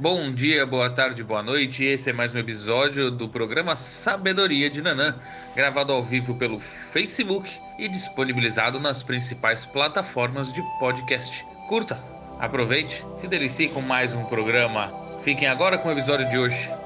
Bom dia, boa tarde, boa noite. Esse é mais um episódio do programa Sabedoria de Nanã, gravado ao vivo pelo Facebook e disponibilizado nas principais plataformas de podcast. Curta, aproveite, se delicie com mais um programa. Fiquem agora com o episódio de hoje.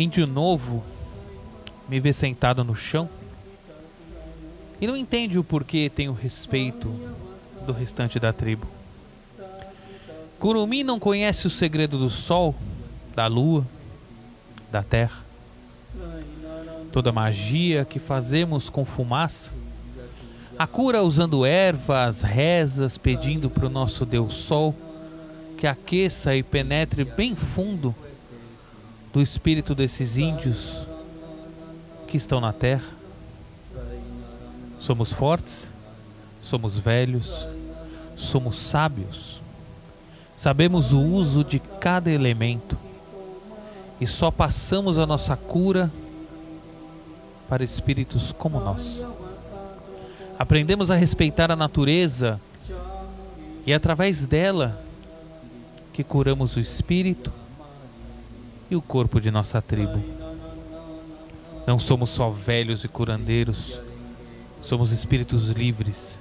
Índio novo me vê sentado no chão e não entende o porquê tenho respeito do restante da tribo. Curumim não conhece o segredo do sol, da lua, da terra. Toda magia que fazemos com fumaça, a cura usando ervas, rezas, pedindo para o nosso Deus Sol que aqueça e penetre bem fundo do espírito desses índios que estão na terra. Somos fortes, somos velhos, somos sábios, sabemos o uso de cada elemento e só passamos a nossa cura para espíritos como nós. Aprendemos a respeitar a natureza e é através dela que curamos o espírito e o corpo de nossa tribo. Não somos só velhos e curandeiros, somos espíritos livres,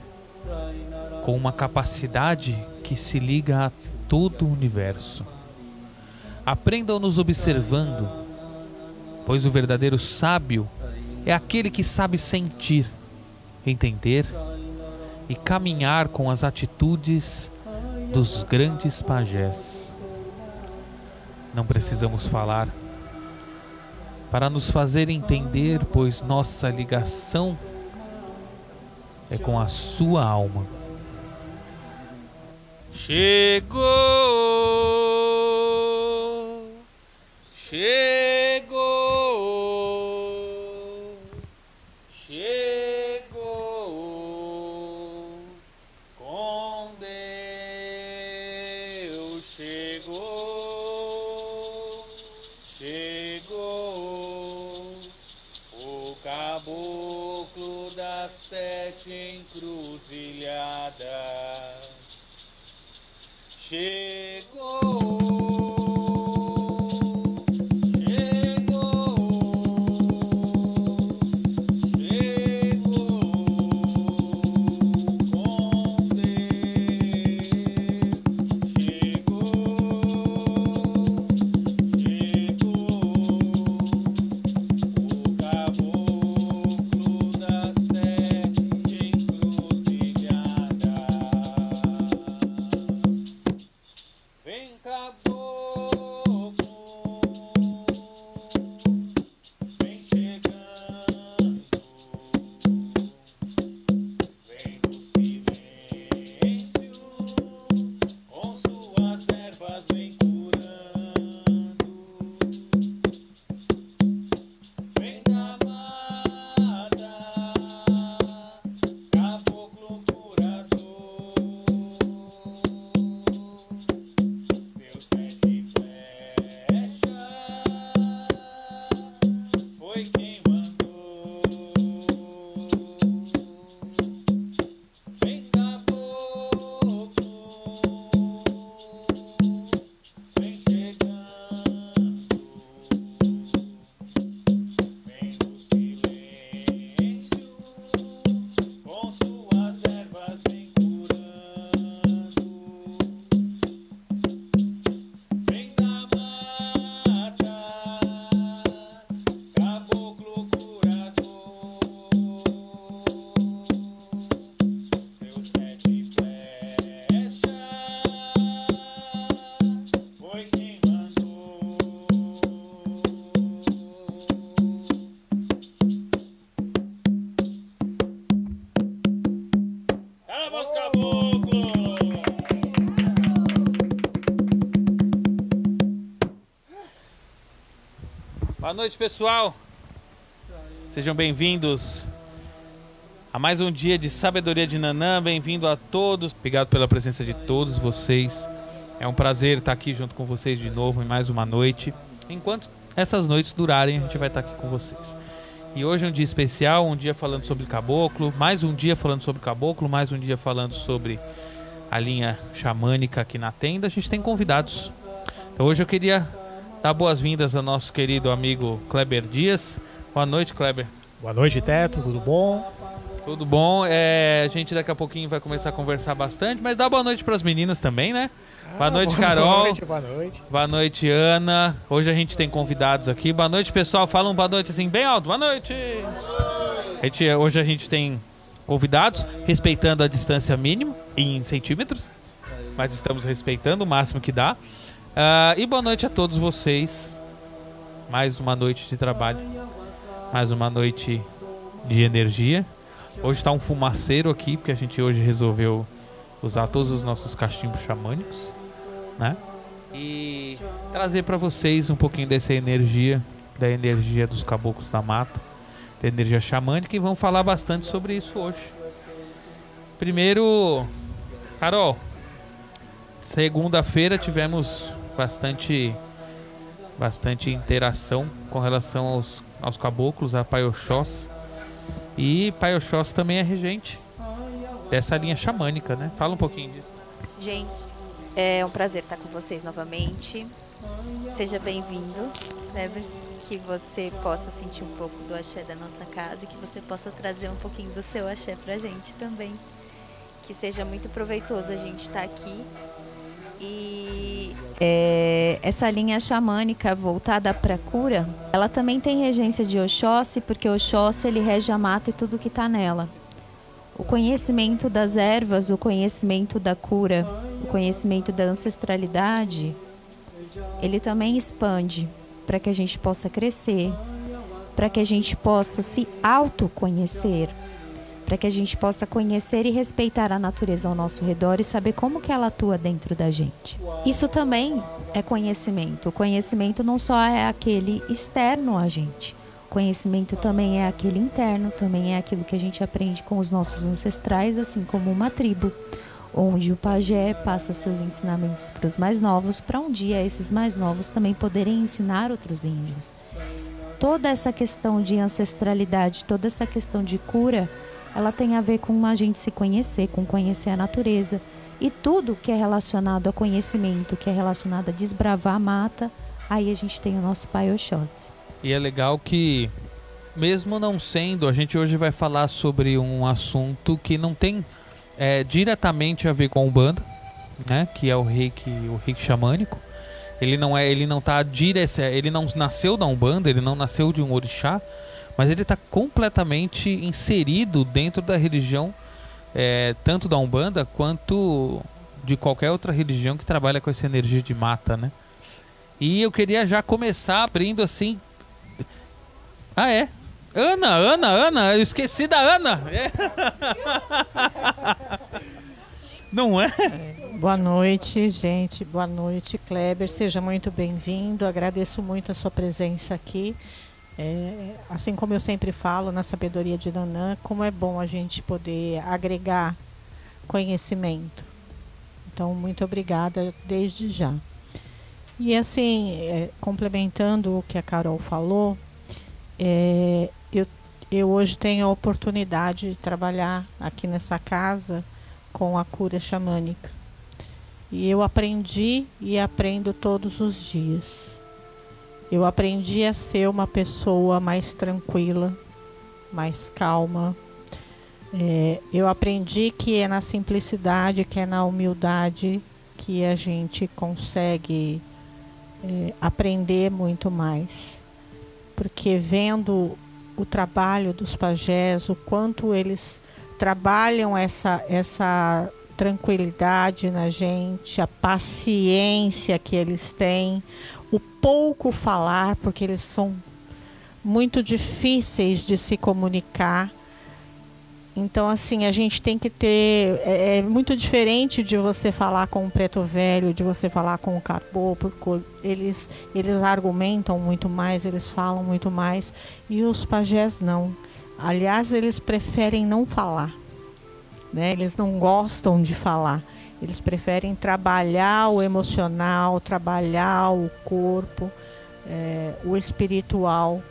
com uma capacidade que se liga a todo o universo. Aprendam nos observando, pois o verdadeiro sábio é aquele que sabe sentir, entender e caminhar com as atitudes dos grandes pajés. Não precisamos falar para nos fazer entender, pois nossa ligação é com a sua alma. Chegou, Chegou. Boa noite, pessoal. Sejam bem-vindos a mais um dia de Sabedoria de Nanã. Bem-vindo a todos. Obrigado pela presença de todos vocês. É um prazer estar aqui junto com vocês de novo em mais uma noite. Enquanto essas noites durarem, a gente vai estar aqui com vocês. E hoje é um dia especial, um dia falando sobre caboclo, mais um dia falando sobre caboclo, mais um dia falando sobre a linha xamânica aqui na tenda. A gente tem convidados. Então hoje eu queria dar boas-vindas ao nosso querido amigo Kleber Dias. Boa noite, Kleber. Boa noite, Teto, tudo bom? Tudo bom? É, a gente daqui a pouquinho vai começar a conversar bastante, mas dá boa noite para as meninas também, né? boa Ah, noite, boa Carol. noite, boa noite. Boa noite, Ana. Hoje a gente tem convidados aqui. Boa noite, pessoal. Fala um boa noite assim, bem alto. Boa noite. A gente, hoje a gente tem convidados, respeitando a distância mínima em centímetros, mas estamos respeitando o máximo que dá. Ah, e boa noite a todos vocês. Mais uma noite de trabalho, mais uma noite de energia. Hoje está um fumaceiro aqui, porque a gente hoje resolveu usar todos os nossos cachimbos xamânicos, né? E trazer para vocês um pouquinho dessa energia, da energia dos caboclos da mata, da energia xamânica e vamos falar bastante sobre isso hoje. Primeiro, Carol, segunda-feira tivemos bastante bastante interação com relação aos, aos caboclos, a Pai Oxós. E Pai Oxós também é regente dessa linha xamânica, né? Fala um pouquinho disso. Gente, é um prazer estar com vocês novamente. Seja bem-vindo. Kleber. Que você possa sentir um pouco do axé da nossa casa e que você possa trazer um pouquinho do seu axé pra gente também. Que seja muito proveitoso a gente estar aqui. E é, essa linha xamânica voltada para cura, ela também tem regência de Oxóssi, porque Oxóssi ele rege a mata e tudo que está nela. O conhecimento das ervas, o conhecimento da cura, o conhecimento da ancestralidade, ele também expande para que a gente possa crescer, para que a gente possa se autoconhecer, para que a gente possa conhecer e respeitar a natureza ao nosso redor e saber como que ela atua dentro da gente. Isso também é conhecimento. O conhecimento não só é aquele externo a gente. O conhecimento também é aquele interno, também é aquilo que a gente aprende com os nossos ancestrais, assim como uma tribo, onde o pajé passa seus ensinamentos para os mais novos, para um dia esses mais novos também poderem ensinar outros índios. Toda essa questão de ancestralidade, toda essa questão de cura, ela tem a ver com a gente se conhecer, com conhecer a natureza. E tudo que é relacionado a conhecimento, que é relacionado a desbravar a mata, aí a gente tem o nosso pai Oxóssi. E é legal que, mesmo não sendo, a gente hoje vai falar sobre um assunto que não tem é, diretamente a ver com o banda, né? Que é o reiki, o reiki xamânico. Ele não é, ele não tá direce, ele não nasceu da umbanda, ele não nasceu de um orixá, mas ele está completamente inserido dentro da religião, é, tanto da umbanda quanto de qualquer outra religião que trabalha com essa energia de mata, né? E eu queria já começar abrindo assim. Ah, é? Ana, Ana, Ana, eu esqueci da Ana. É. Não é? Boa noite, gente. Boa noite, Kleber. Seja muito bem-vindo. Agradeço muito a sua presença aqui. É, assim como eu sempre falo na sabedoria de Nanã, como é bom a gente poder agregar conhecimento. Então, muito obrigada desde já. E assim, é, complementando o que a Carol falou, é, eu, eu hoje tenho a oportunidade de trabalhar aqui nessa casa com a cura xamânica. E eu aprendi e aprendo todos os dias. Eu aprendi a ser uma pessoa mais tranquila, mais calma. É, eu aprendi que é na simplicidade, que é na humildade que a gente consegue é, aprender muito mais. Porque vendo o trabalho dos pajés, o quanto eles trabalham essa, essa tranquilidade na gente, a paciência que eles têm, o pouco falar, porque eles são muito difíceis de se comunicar. Então, assim, a gente tem que ter. É, é, muito diferente de você falar com o preto velho, de você falar com o carbô, porque eles, eles argumentam muito mais, eles falam muito mais. E os pajés não. Aliás, eles preferem não falar. Né? Eles não gostam de falar. Eles preferem trabalhar o emocional, trabalhar o corpo, é, o espiritual,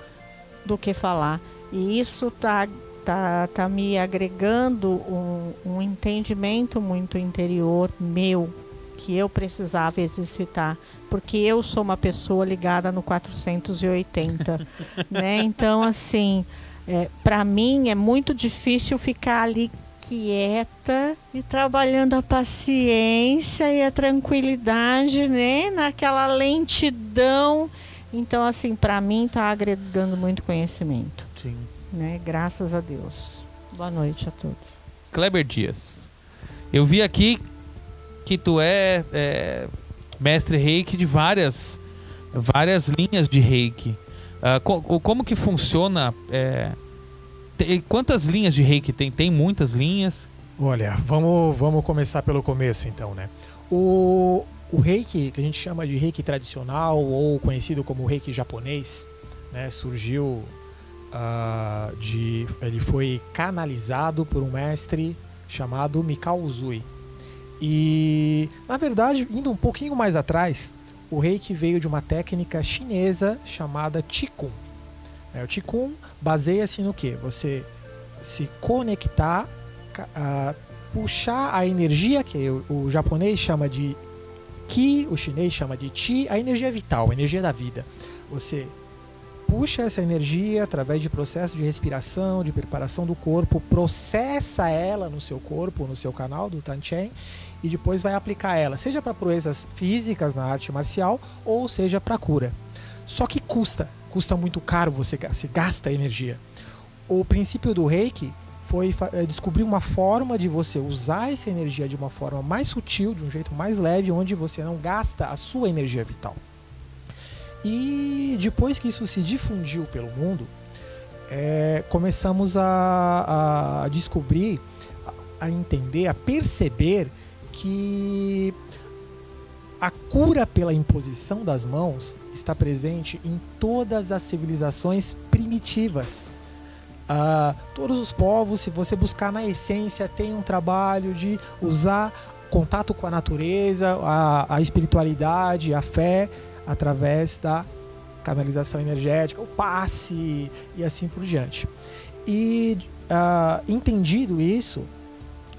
do que falar. E isso está tá, tá me agregando um, um entendimento muito interior meu que eu precisava exercitar, porque eu sou uma pessoa ligada no 480, né? Então, assim, é, para mim é muito difícil ficar ali quieta e trabalhando a paciência e a tranquilidade, né? Naquela lentidão. Então, assim, para mim está agregando muito conhecimento. Sim né? Graças a Deus. Boa noite a todos. Kleber Dias. Eu vi aqui que tu é, é mestre reiki de várias, várias linhas de reiki. Uh, co como que funciona? É, tem, quantas linhas de reiki tem? Tem muitas linhas? Olha, vamos, vamos começar pelo começo então, né? O, o reiki, que a gente chama de reiki tradicional ou conhecido como reiki japonês, né, surgiu uh, de, ele foi canalizado por um mestre chamado Mikao Uzui. E, na verdade, indo um pouquinho mais atrás, o reiki veio de uma técnica chinesa chamada Qigong. É, o Qigong baseia-se no que? Você se conectar, puxar a energia, que o, o japonês chama de Qi, o chinês chama de Qi, a energia vital, a energia da vida. Você puxa essa energia através de processo de respiração, de preparação do corpo, processa ela no seu corpo, no seu canal do Tanchen e depois vai aplicar ela, seja para proezas físicas na arte marcial ou seja para cura. Só que custa, custa muito caro, você se gasta energia. O princípio do Reiki foi eh, descobrir uma forma de você usar essa energia de uma forma mais sutil, de um jeito mais leve, onde você não gasta a sua energia vital. E depois que isso se difundiu pelo mundo, é, começamos a, a descobrir, a entender, a perceber que a cura pela imposição das mãos está presente em todas as civilizações primitivas. Uh, todos os povos, se você buscar na essência, tem um trabalho de usar contato com a natureza, a, a espiritualidade, a fé através da canalização energética, o passe e assim por diante. E uh, entendido isso,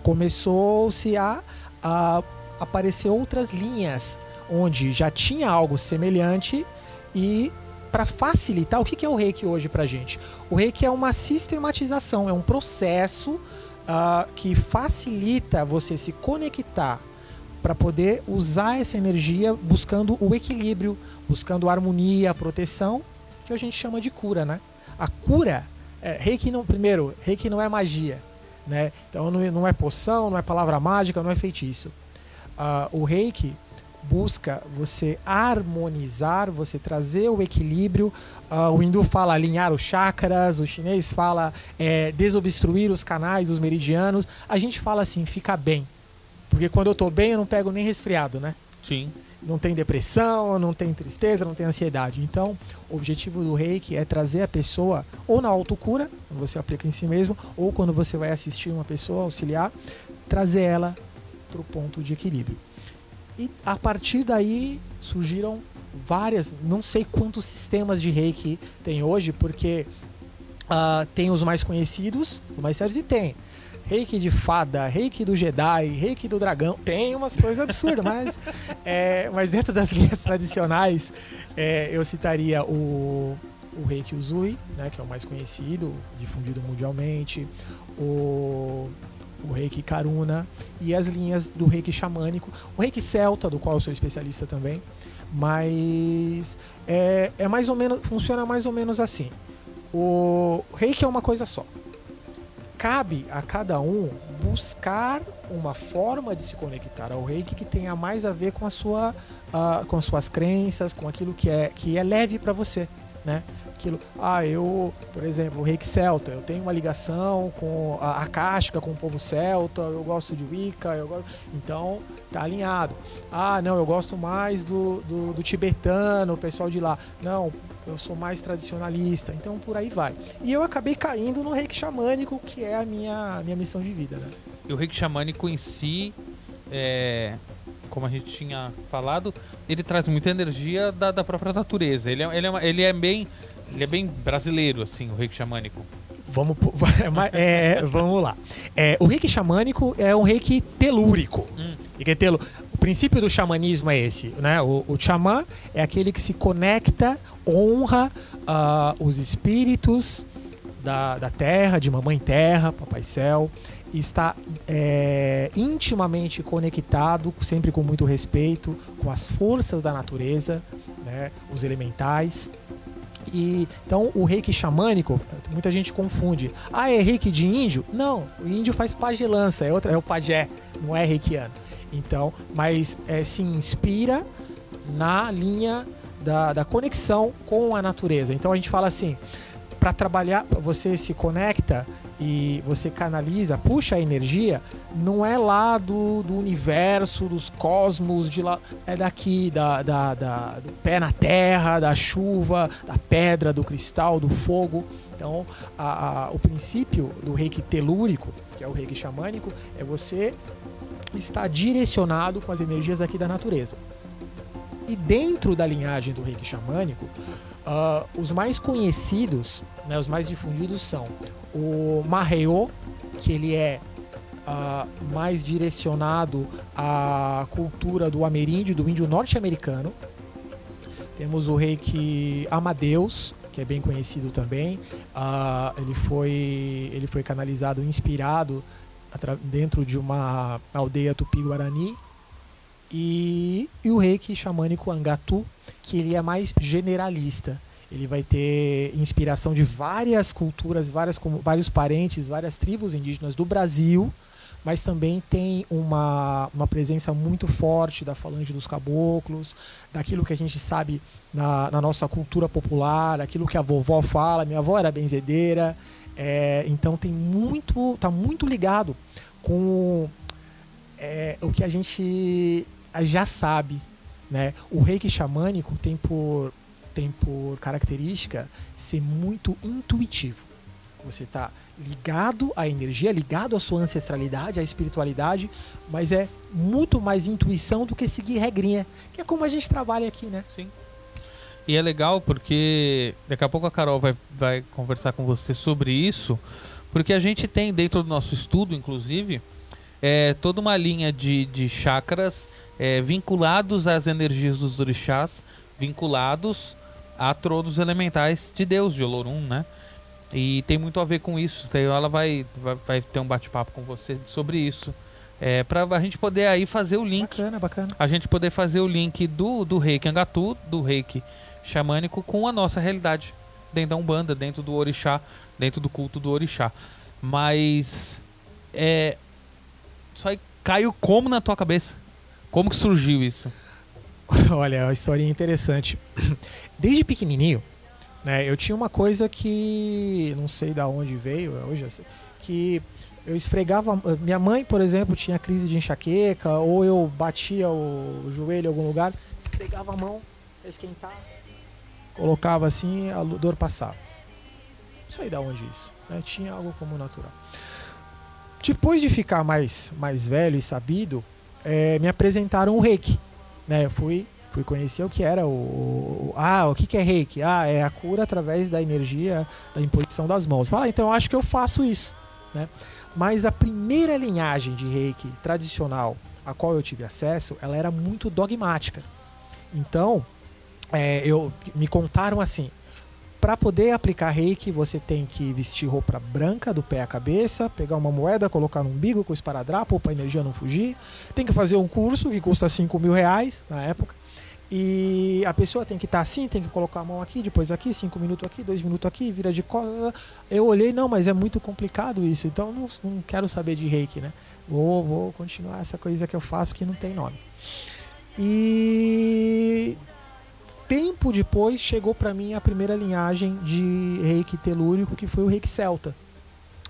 começou-se a, a aparecer outras linhas onde já tinha algo semelhante e para facilitar, o que é o reiki hoje para gente? O reiki é uma sistematização, é um processo uh, que facilita você se conectar para poder usar essa energia buscando o equilíbrio, buscando a harmonia, a proteção, que a gente chama de cura, né? A cura, é, reiki não, primeiro, reiki não é magia, né? Então não, não é poção, não é palavra mágica, não é feitiço. Uh, o reiki busca você harmonizar, você trazer o equilíbrio. Uh, o hindu fala alinhar os chakras, o chinês fala é, desobstruir os canais, os meridianos. A gente fala assim, ficar bem, porque quando eu tô bem, eu não pego nem resfriado, né? Sim. Não tem depressão, não tem tristeza, não tem ansiedade. Então, o objetivo do reiki é trazer a pessoa ou na autocura, quando você aplica em si mesmo, ou quando você vai assistir uma pessoa, auxiliar, trazer ela para o ponto de equilíbrio. E a partir daí surgiram várias, não sei quantos sistemas de reiki tem hoje, porque uh, tem os mais conhecidos, os mais sérios, e tem reiki de fada, reiki do Jedi, reiki do dragão. Tem umas coisas absurdas, mas, é, mas dentro das linhas tradicionais, é, eu citaria o, o reiki Uzui, né, que é o mais conhecido, difundido mundialmente, o, o reiki Karuna e as linhas do reiki xamânico, o reiki celta, do qual eu sou especialista também. Mas é, é mais ou menos, funciona mais ou menos assim. O reiki é uma coisa só cabe a cada um buscar uma forma de se conectar ao reiki que tenha mais a ver com a sua uh, com suas crenças, com aquilo que é que é leve para você. né? Aquilo, ah, eu, por exemplo, o reiki celta, eu tenho uma ligação com a, a casca com o povo celta, eu gosto de Wicca, eu gosto, então tá alinhado. Ah, não, eu gosto mais do, do, do tibetano, o pessoal de lá. Não, eu sou mais tradicionalista, então por aí vai. E eu acabei caindo no reiki xamânico, que é a minha, minha missão de vida, né? E o reiki xamânico em si, é, como a gente tinha falado, ele traz muita energia da, da própria natureza. Ele é, ele, é, ele é bem ele é bem brasileiro, assim, o reiki xamânico. Vamos, é, vamos lá. É, o reiki xamânico é um reiki telúrico. Hum. E é o princípio do xamanismo é esse, né? O, o xamã é aquele que se conecta, honra uh, os espíritos da, da terra, de mamãe terra, papai céu, está é, intimamente conectado, sempre com muito respeito, com as forças da natureza, né, os elementais. E, então o reiki xamânico, muita gente confunde. Ah, é reiki de índio? Não, o índio faz pagelança, é, outra, é o pajé, não é reikiano. Então, mas é, se inspira na linha da, da conexão com a natureza. Então a gente fala assim, para trabalhar, você se conecta e você canaliza, puxa a energia, não é lá do, do universo, dos cosmos, de lá, é daqui, da, da, da, do pé na terra, da chuva, da pedra, do cristal, do fogo. Então, a, a, o princípio do reiki telúrico, que é o reiki xamânico, é você estar direcionado com as energias aqui da natureza. E dentro da linhagem do reiki xamânico, uh, os mais conhecidos, né, os mais difundidos são o Maheo, que ele é uh, mais direcionado à cultura do ameríndio, do índio norte-americano. Temos o reiki Amadeus, que é bem conhecido também. Uh, ele, foi, ele foi canalizado, inspirado dentro de uma aldeia tupi-guarani. E, e o reiki xamânico Angatu, que ele é mais generalista ele vai ter inspiração de várias culturas, várias, vários parentes, várias tribos indígenas do Brasil, mas também tem uma, uma presença muito forte da falange dos caboclos, daquilo que a gente sabe na, na nossa cultura popular, aquilo que a vovó fala. Minha avó era benzedeira, é, então tem muito, tá muito ligado com é, o que a gente já sabe, né? O reiki xamânico tem por tem por característica ser muito intuitivo. Você está ligado à energia, ligado à sua ancestralidade, à espiritualidade, mas é muito mais intuição do que seguir regrinha, que é como a gente trabalha aqui, né? Sim. E é legal porque daqui a pouco a Carol vai, vai conversar com você sobre isso, porque a gente tem dentro do nosso estudo, inclusive, é, toda uma linha de, de chakras é, vinculados às energias dos orixás, vinculados a tronos elementais de Deus, de Olorum, né? E tem muito a ver com isso. Ela vai, vai, vai ter um bate-papo com você sobre isso. É, pra a gente poder aí fazer o link. Bacana, bacana. A gente poder fazer o link do, do reiki Angatu, do reiki xamânico, com a nossa realidade. Dentro da Umbanda, dentro do Orixá, dentro do culto do Orixá. Mas. É. Aí caiu como na tua cabeça? Como que surgiu isso? Olha, é uma história interessante. Desde pequenininho, né, eu tinha uma coisa que não sei da onde veio, é hoje sei, que eu esfregava. Minha mãe, por exemplo, tinha crise de enxaqueca, ou eu batia o joelho em algum lugar, esfregava a mão, esquentava, colocava assim, a dor passava. Não sei da onde isso. Né, tinha algo como natural. Depois de ficar mais, mais velho e sabido, é, me apresentaram o reiki né? Eu fui, fui conhecer o que era o, o, ah, o que, que é reiki? Ah, é a cura através da energia da imposição das mãos. Ah, então eu acho que eu faço isso, né? Mas a primeira linhagem de reiki tradicional a qual eu tive acesso, ela era muito dogmática. Então, é, eu me contaram assim: para poder aplicar reiki, você tem que vestir roupa branca do pé à cabeça, pegar uma moeda, colocar no umbigo com esparadrapo para a energia não fugir. Tem que fazer um curso que custa 5 mil reais na época. E a pessoa tem que estar tá assim, tem que colocar a mão aqui, depois aqui, cinco minutos aqui, dois minutos aqui, vira de costas. Eu olhei, não, mas é muito complicado isso, então não, não quero saber de reiki, né? Vou, vou continuar essa coisa que eu faço que não tem nome. E tempo depois chegou para mim a primeira linhagem de reiki telúrico, que foi o reiki celta,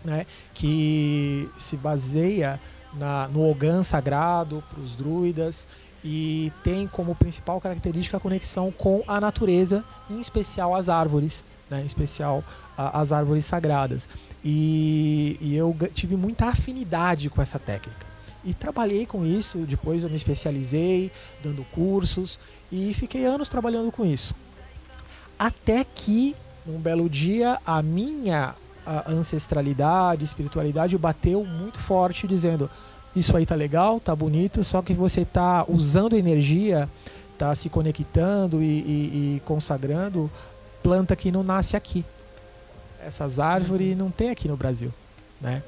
né? que se baseia na, no Ogan sagrado para os druidas e tem como principal característica a conexão com a natureza, em especial as árvores, né? em especial a, as árvores sagradas. E, e eu tive muita afinidade com essa técnica. E trabalhei com isso, depois eu me especializei, dando cursos, e fiquei anos trabalhando com isso. Até que, um belo dia, a minha a ancestralidade, espiritualidade bateu muito forte, dizendo: Isso aí tá legal, tá bonito, só que você tá usando energia, tá se conectando e, e, e consagrando planta que não nasce aqui. Essas árvores não tem aqui no Brasil, né?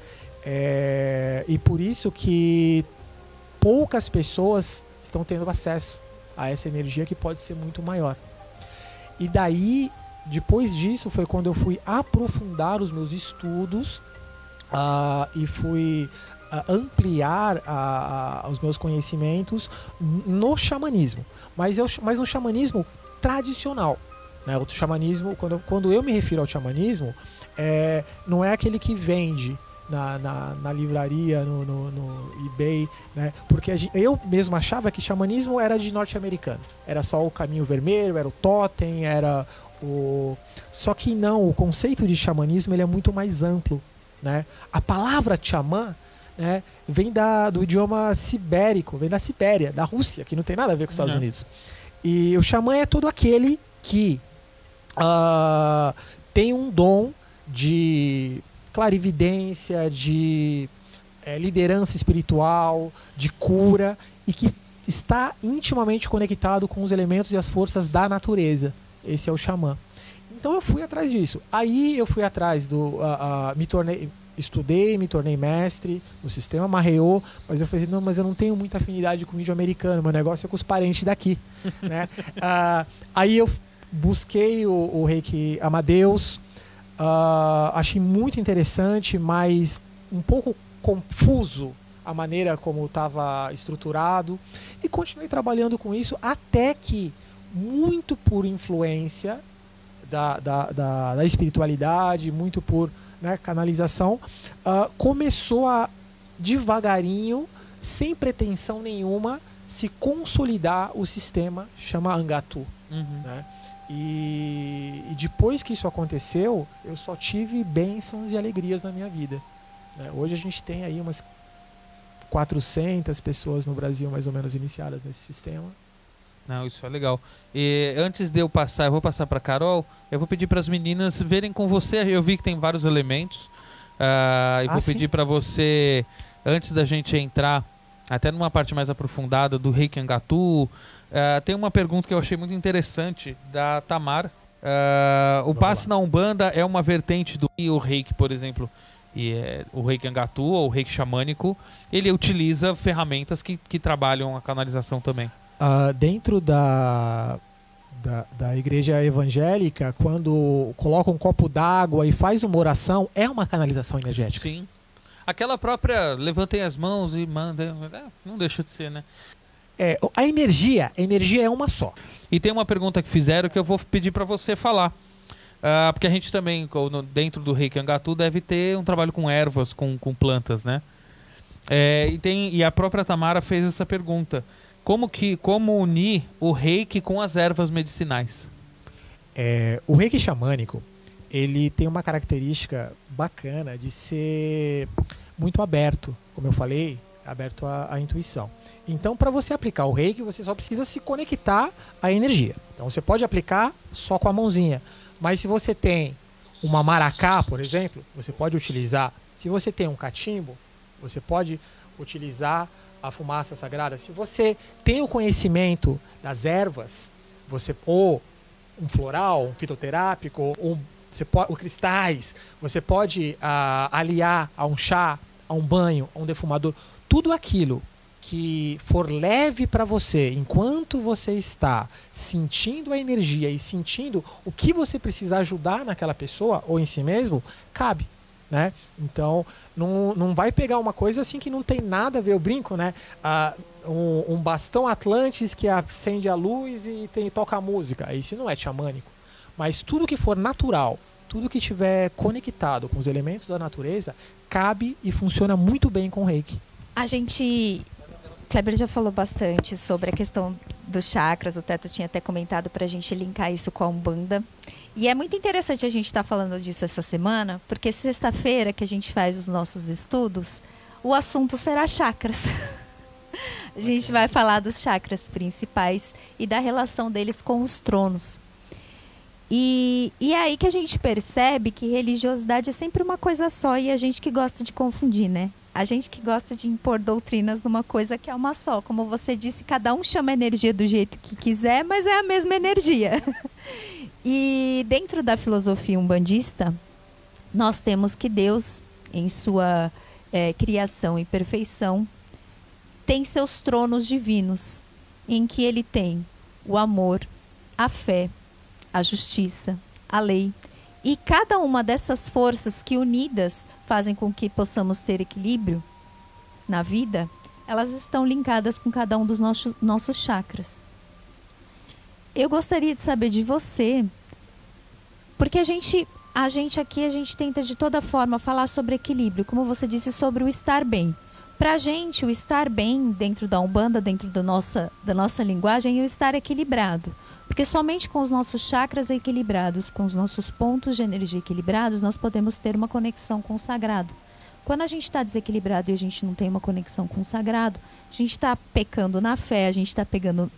É, e por isso que poucas pessoas estão tendo acesso a essa energia que pode ser muito maior. E daí, depois disso, foi quando eu fui aprofundar os meus estudos uh, e fui uh, ampliar uh, os meus conhecimentos no xamanismo, mas, eu, mas no xamanismo tradicional. Né? O xamanismo, quando, quando eu me refiro ao xamanismo, é, não é aquele que vende na, na, na livraria, no, no, no, eBay, né? Porque gente, eu mesmo achava que xamanismo era de norte-americano. Era só o caminho vermelho, era o totem, era o... Só que não, o conceito de xamanismo ele é muito mais amplo, né? A palavra xamã né, vem da, do idioma sibérico, vem da Sibéria, da Rússia, que não tem nada a ver com os Estados. Unidos. E o xamã é todo aquele que uh, tem um dom de clarividência, de é, liderança espiritual, de cura e que está intimamente conectado com os elementos e as forças da natureza. Esse é o xamã. Então eu fui atrás disso. Aí eu fui atrás do. Uh, uh, me tornei. Estudei, me tornei mestre no sistema Marreou, mas eu falei, não, mas eu não tenho muita afinidade com o índio americano, meu negócio é com os parentes daqui. né? Uh, aí eu busquei o, o reiki Amadeus, Uh, achei muito interessante, mas um pouco confuso a maneira como estava estruturado e continuei trabalhando com isso até que, muito por influência da, da, da, da espiritualidade, muito por né, canalização, uh, começou a devagarinho, sem pretensão nenhuma, se consolidar o sistema chama Angatu. Uhum. Né? E, e, depois que isso aconteceu, eu só tive bênçãos e alegrias na minha vida. Né? Hoje a gente tem aí umas 400 pessoas no Brasil, mais ou menos, iniciadas nesse sistema. Não, isso é legal. E antes de eu passar, eu vou passar para Carol. Eu vou pedir para as meninas verem com você. Eu vi que tem vários elementos. Uh, e ah, vou sim? pedir para você, antes da gente entrar, até numa parte mais aprofundada do Reiki Angatu, Uh, tem uma pergunta que eu achei muito interessante da Tamar. Uh, o passe na Umbanda é uma vertente do o reiki, por exemplo, e é, o reiki angatu ou o reiki xamânico, ele utiliza ferramentas que, que trabalham a canalização também. Uh, dentro da, da, da, igreja evangélica, quando coloca um copo d'água e faz uma oração, é uma canalização energética. Sim. Aquela própria levantem as mãos e mandem. É, não deixa de ser, né? É, a energia, a energia é uma só. E tem uma pergunta que fizeram que eu vou pedir para você falar. Uh, porque a gente também, dentro do Reiki Angatu, deve ter um trabalho com ervas, com, com plantas, né? É, e, tem, e a própria Tamara fez essa pergunta. Como, que, como unir o reiki com as ervas medicinais? É, o reiki xamânico, ele tem uma característica bacana de ser muito aberto, como eu falei, aberto à, à intuição. Então, para você aplicar o reiki, você só precisa se conectar à energia. Então, você pode aplicar só com a mãozinha. Mas se você tem uma maracá, por exemplo, você pode utilizar. Se você tem um cachimbo, você pode utilizar a fumaça sagrada. Se você tem o conhecimento das ervas, você ou um floral, um fitoterápico, ou você pode, ou cristais, você pode uh, aliar a um chá, a um banho, a um defumador. Tudo aquilo que for leve para você, enquanto você está sentindo a energia e sentindo o que você precisa ajudar naquela pessoa ou em si mesmo, cabe. né? Então, não, não vai pegar uma coisa assim que não tem nada a ver, eu brinco, né? Ah, um, um bastão Atlantis que acende a luz e tem, toca a música. Isso não é xamânico. Mas tudo que for natural, tudo que estiver conectado com os elementos da natureza, cabe e funciona muito bem com o reiki. A gente. Kleber já falou bastante sobre a questão dos chakras, o Teto tinha até comentado para a gente linkar isso com a Umbanda. E é muito interessante a gente estar tá falando disso essa semana, porque sexta-feira que a gente faz os nossos estudos, o assunto será chakras. a gente vai falar dos chakras principais e da relação deles com os tronos. E, e é aí que a gente percebe que religiosidade é sempre uma coisa só e a gente que gosta de confundir, né? A gente que gosta de impor doutrinas numa coisa que é uma só. Como você disse, cada um chama a energia do jeito que quiser, mas é a mesma energia. e dentro da filosofia umbandista, nós temos que Deus, em sua é, criação e perfeição, tem seus tronos divinos, em que ele tem o amor, a fé, a justiça, a lei e cada uma dessas forças que unidas fazem com que possamos ter equilíbrio na vida, elas estão linkadas com cada um dos nossos, nossos chakras. Eu gostaria de saber de você, porque a gente, a gente aqui a gente tenta de toda forma falar sobre equilíbrio, como você disse sobre o estar bem. Para a gente, o estar bem dentro da Umbanda, dentro da nossa, da nossa linguagem, é o estar equilibrado. Porque somente com os nossos chakras equilibrados, com os nossos pontos de energia equilibrados, nós podemos ter uma conexão com o sagrado. Quando a gente está desequilibrado e a gente não tem uma conexão com o sagrado, a gente está pecando na fé, a gente está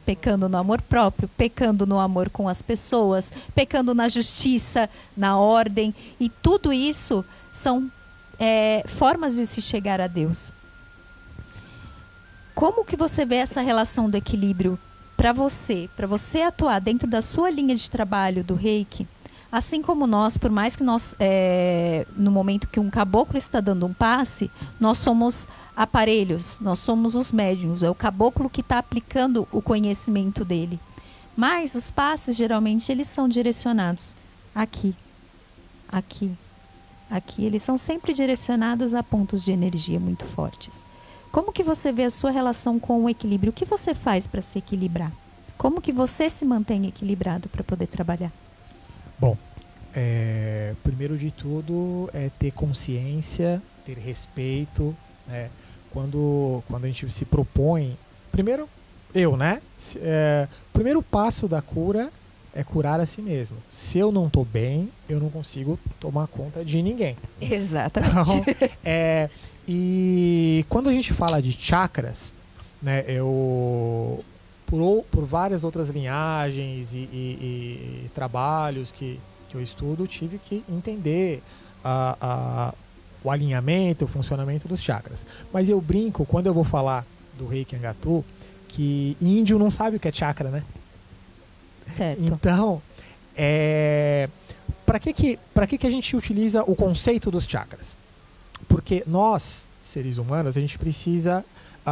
pecando no amor próprio, pecando no amor com as pessoas, pecando na justiça, na ordem. E tudo isso são é, formas de se chegar a Deus. Como que você vê essa relação do equilíbrio para você, para você atuar dentro da sua linha de trabalho do reiki, assim como nós, por mais que nós, é, no momento que um caboclo está dando um passe, nós somos aparelhos, nós somos os médiums, é o caboclo que está aplicando o conhecimento dele. Mas os passes, geralmente, eles são direcionados aqui, aqui, aqui. Eles são sempre direcionados a pontos de energia muito fortes. Como que você vê a sua relação com o equilíbrio? O que você faz para se equilibrar? Como que você se mantém equilibrado para poder trabalhar? Bom, é, primeiro de tudo é ter consciência, ter respeito. Né? Quando, quando a gente se propõe, primeiro eu, né? É, o primeiro passo da cura é curar a si mesmo. Se eu não estou bem, eu não consigo tomar conta de ninguém. Exatamente. Então, é, e quando a gente fala de chakras, né, eu por, por várias outras linhagens e, e, e trabalhos que, que eu estudo, tive que entender a, a, o alinhamento, o funcionamento dos chakras. Mas eu brinco quando eu vou falar do Reiki Angatu que índio não sabe o que é chakra, né? Certo. Então, é, para que, que, que, que a gente utiliza o conceito dos chakras? Porque nós, seres humanos, a gente precisa.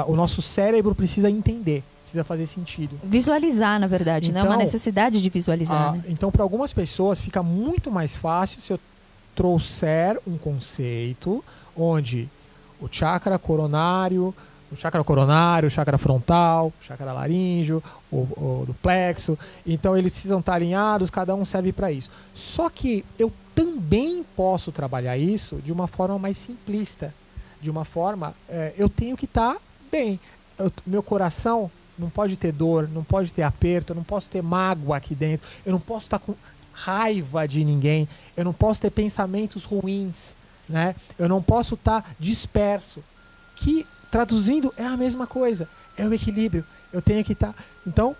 O nosso cérebro precisa entender, precisa fazer sentido. Visualizar, na verdade, então, né? Uma então, necessidade de visualizar. Né? Então, para algumas pessoas, fica muito mais fácil se eu trouxer um conceito onde o chakra coronário, o chakra coronário, o chakra frontal, o chakra laríngeo, o, o do plexo. Então eles precisam estar alinhados, cada um serve para isso. Só que eu também posso trabalhar isso de uma forma mais simplista. De uma forma, é, eu tenho que estar tá bem. Eu, meu coração não pode ter dor, não pode ter aperto, eu não posso ter mágoa aqui dentro, eu não posso estar tá com raiva de ninguém, eu não posso ter pensamentos ruins, né? Eu não posso estar tá disperso. Que traduzindo é a mesma coisa, é o equilíbrio. Eu tenho que estar. Tá... Então,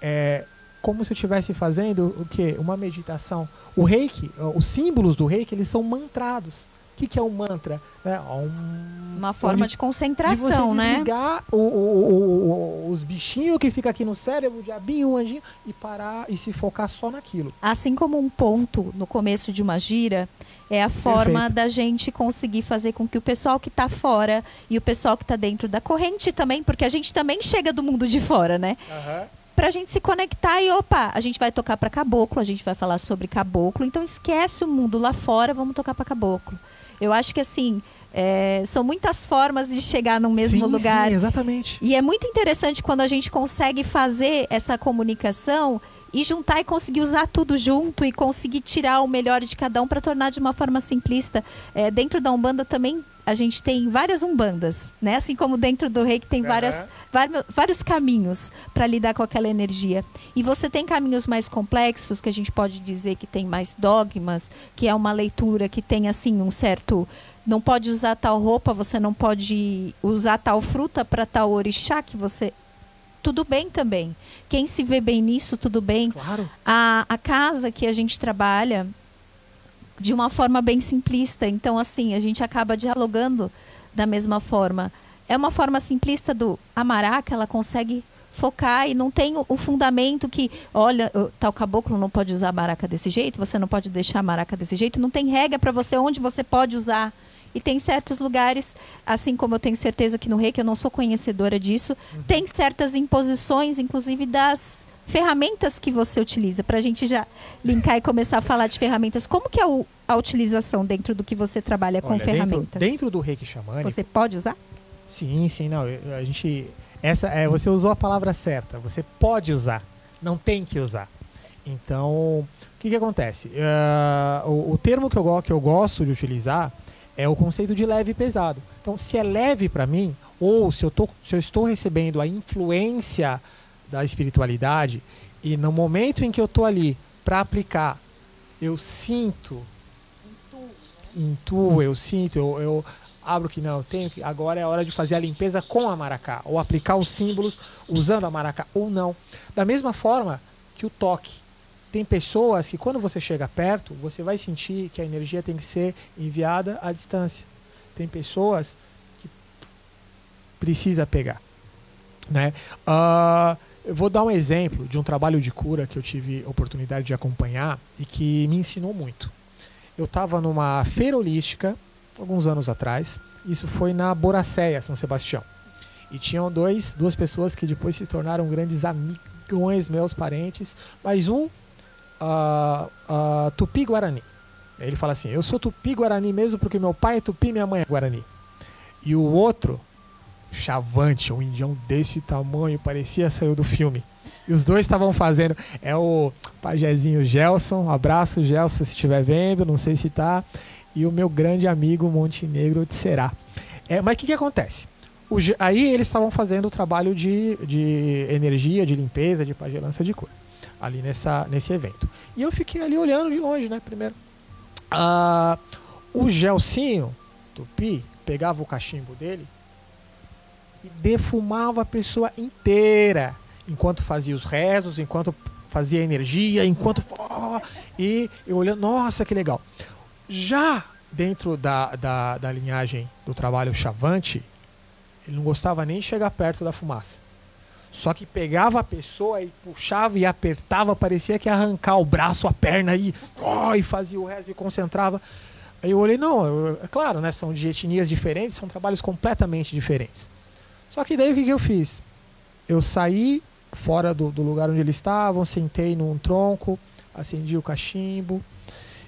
é, como se eu estivesse fazendo o que? Uma meditação. O reiki, os símbolos do reiki, eles são mantrados. O que, que é um mantra? É um, Uma forma de concentração, de né? desligar o, o, o, os bichinhos que ficam aqui no cérebro, o diabinho, o anjinho, e parar e se focar só naquilo. Assim como um ponto no começo de uma gira é a forma Perfeito. da gente conseguir fazer com que o pessoal que está fora e o pessoal que está dentro da corrente também, porque a gente também chega do mundo de fora, né? Uhum pra gente se conectar e opa, a gente vai tocar para caboclo, a gente vai falar sobre caboclo, então esquece o mundo lá fora, vamos tocar para caboclo. Eu acho que assim, é, são muitas formas de chegar no mesmo sim, lugar. Sim, exatamente. E é muito interessante quando a gente consegue fazer essa comunicação e juntar e conseguir usar tudo junto e conseguir tirar o melhor de cada um para tornar de uma forma simplista. É, dentro da Umbanda também a gente tem várias umbandas, né? Assim como dentro do reiki tem várias, vários, vários caminhos para lidar com aquela energia. E você tem caminhos mais complexos, que a gente pode dizer que tem mais dogmas, que é uma leitura que tem assim um certo não pode usar tal roupa, você não pode usar tal fruta para tal orixá que você tudo bem também. Quem se vê bem nisso, tudo bem. Claro. A, a casa que a gente trabalha de uma forma bem simplista. Então, assim, a gente acaba dialogando da mesma forma. É uma forma simplista do a maraca, ela consegue focar e não tem o, fundamento que, olha, tal caboclo não pode usar a maraca desse jeito, você não pode deixar a maraca desse jeito, não tem regra para você onde você pode usar. E tem certos lugares, assim como eu tenho certeza que no Reiki, eu não sou conhecedora disso, uhum. tem certas imposições, inclusive das ferramentas que você utiliza, para a gente já linkar e começar a falar de ferramentas. Como que é o, a utilização dentro do que você trabalha Olha, com ferramentas? Dentro, dentro do Reiki Xamânico... Você pode usar? Sim, sim. Não, a gente... Essa, é, você usou a palavra certa. Você pode usar. Não tem que usar. Então, o que, que acontece? Uh, o, o, termo que eu, que eu gosto de utilizar é o conceito de leve e pesado. Então, se é leve para mim, ou se eu, tô, se eu estou recebendo a influência da espiritualidade, e no momento em que eu estou ali para aplicar, eu sinto, intuo, eu sinto, eu, eu abro que não, eu tenho que, agora é a hora de fazer a limpeza com a maracá, ou aplicar os símbolos usando a maracá, ou não. Da mesma forma que o toque tem pessoas que quando você chega perto, você vai sentir que a energia tem que ser enviada à distância. Tem pessoas que precisa pegar, né? Uh, eu vou dar um exemplo de um trabalho de cura que eu tive oportunidade de acompanhar e que me ensinou muito. Eu estava numa feira holística alguns anos atrás. Isso foi na Boracéia, São Sebastião. E tinham dois, duas pessoas que depois se tornaram grandes amigões, meus parentes, mas um uh, Tupi-Guarani. Ele fala assim: Eu sou Tupi-Guarani mesmo porque meu pai é Tupi e minha mãe é Guarani. E o outro, Chavante, um indião desse tamanho, parecia saiu do filme. E os dois estavam fazendo. É o pajezinho Gelson. Um abraço, Gelson, se estiver vendo. Não sei se tá. E o meu grande amigo Montenegro de Será. É, mas o que, que acontece? O, aí eles estavam fazendo o trabalho de, de energia, de limpeza, de pagelança de cor ali nessa, nesse evento. E eu fiquei ali olhando de longe, né? Primeiro. Ah, o Gelsinho, Tupi, pegava o cachimbo dele e defumava a pessoa inteira. Enquanto fazia os rezos, enquanto fazia energia, enquanto. Oh, e eu olhando, nossa, que legal. Já dentro da, da, da linhagem do trabalho Chavante, ele não gostava nem de chegar perto da fumaça. Só que pegava a pessoa e puxava e apertava, parecia que ia arrancar o braço, a perna e, oh, e fazia o resto e concentrava. Aí eu olhei, não, eu, é claro, né? São de etnias diferentes, são trabalhos completamente diferentes. Só que daí o que, que eu fiz? Eu saí fora do, do lugar onde eles estavam, sentei num tronco, acendi o cachimbo.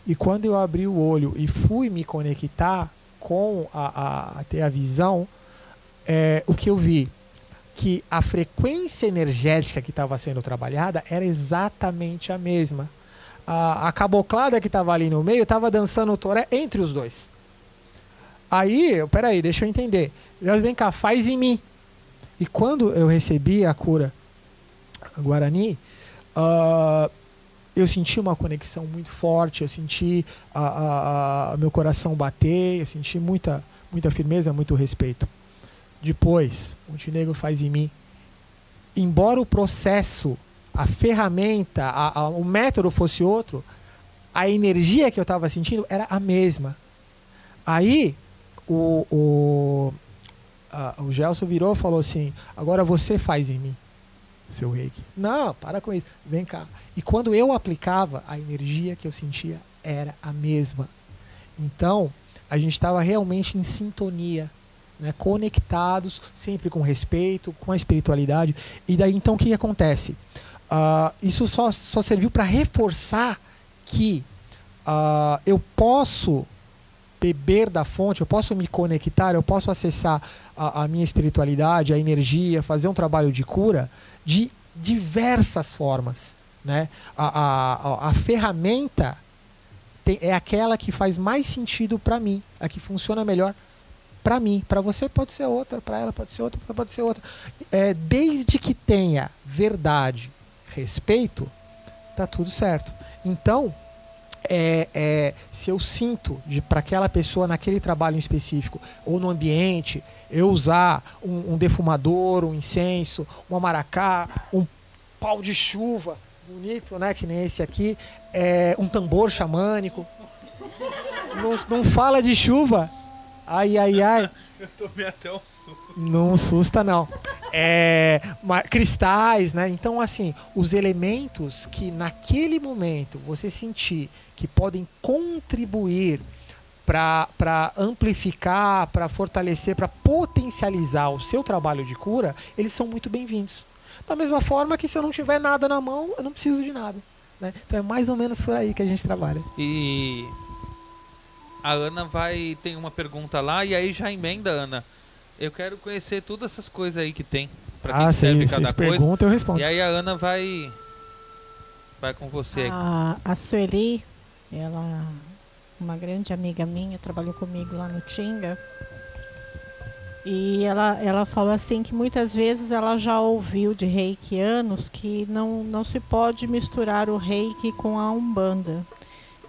E quando eu abri o olho e fui me conectar com a, a, a ter a visão, é, o que eu vi? Que a frequência energética que estava sendo trabalhada era exatamente a mesma. A, a caboclada que estava ali no meio estava dançando o toré entre os dois. Aí, peraí, deixa eu entender. Já vem cá, faz em mim. E quando eu recebi a cura Guarani, uh, eu senti uma conexão muito forte, eu senti meu coração bater, eu senti muita, muita firmeza, muito respeito. Depois, Montenegro faz em mim. Embora o processo, a ferramenta, a, a, o método fosse outro, a energia que eu estava sentindo era a mesma. Aí, o, o, a, o Gelson virou e falou assim: agora você faz em mim, seu reiki. Não, para com isso, vem cá. E quando eu aplicava, a energia que eu sentia era a mesma. Então, a gente estava realmente em sintonia né, conectados, sempre com respeito, com a espiritualidade. E daí então o que, acontece? Uh, isso só, só serviu para reforçar que uh, eu posso beber da fonte, eu posso me conectar, eu posso acessar a, a minha espiritualidade, a energia, fazer um trabalho de cura de diversas formas. Né? A, a, a ferramenta tem, é aquela que faz mais sentido para mim, a que funciona melhor para mim. Para você pode ser outra, para ela pode ser outra, pode ser outra. É, desde que tenha verdade, respeito, tá tudo certo. Então, é, é, se eu sinto para aquela pessoa naquele trabalho em específico ou no ambiente, eu usar um, um defumador, um incenso, uma maracá, um pau de chuva bonito, né? Que nem esse aqui, é, um tambor xamânico. Não, não fala de chuva. Ai, ai, ai. Eu tomei até um susto. Não assusta, não. É, cristais, né? Então, assim, os elementos que naquele momento você sentir que podem contribuir para amplificar, para fortalecer, para potencializar o seu trabalho de cura, eles são muito bem-vindos. Da mesma forma que se eu não tiver nada na mão, eu não preciso de nada. Né? Então é mais ou menos por aí que a gente trabalha. E a Ana vai tem uma pergunta lá e aí já emenda, Ana. Eu quero conhecer todas essas coisas aí que tem. Pra quem ah, serve cada coisa. Pergunta, eu respondo. E aí a Ana vai vai com você. A, a Sueli, ela uma grande amiga minha, trabalhou comigo lá no Tinga. E ela, ela falou assim que muitas vezes ela já ouviu de reikianos que não, não se pode misturar o reiki com a umbanda.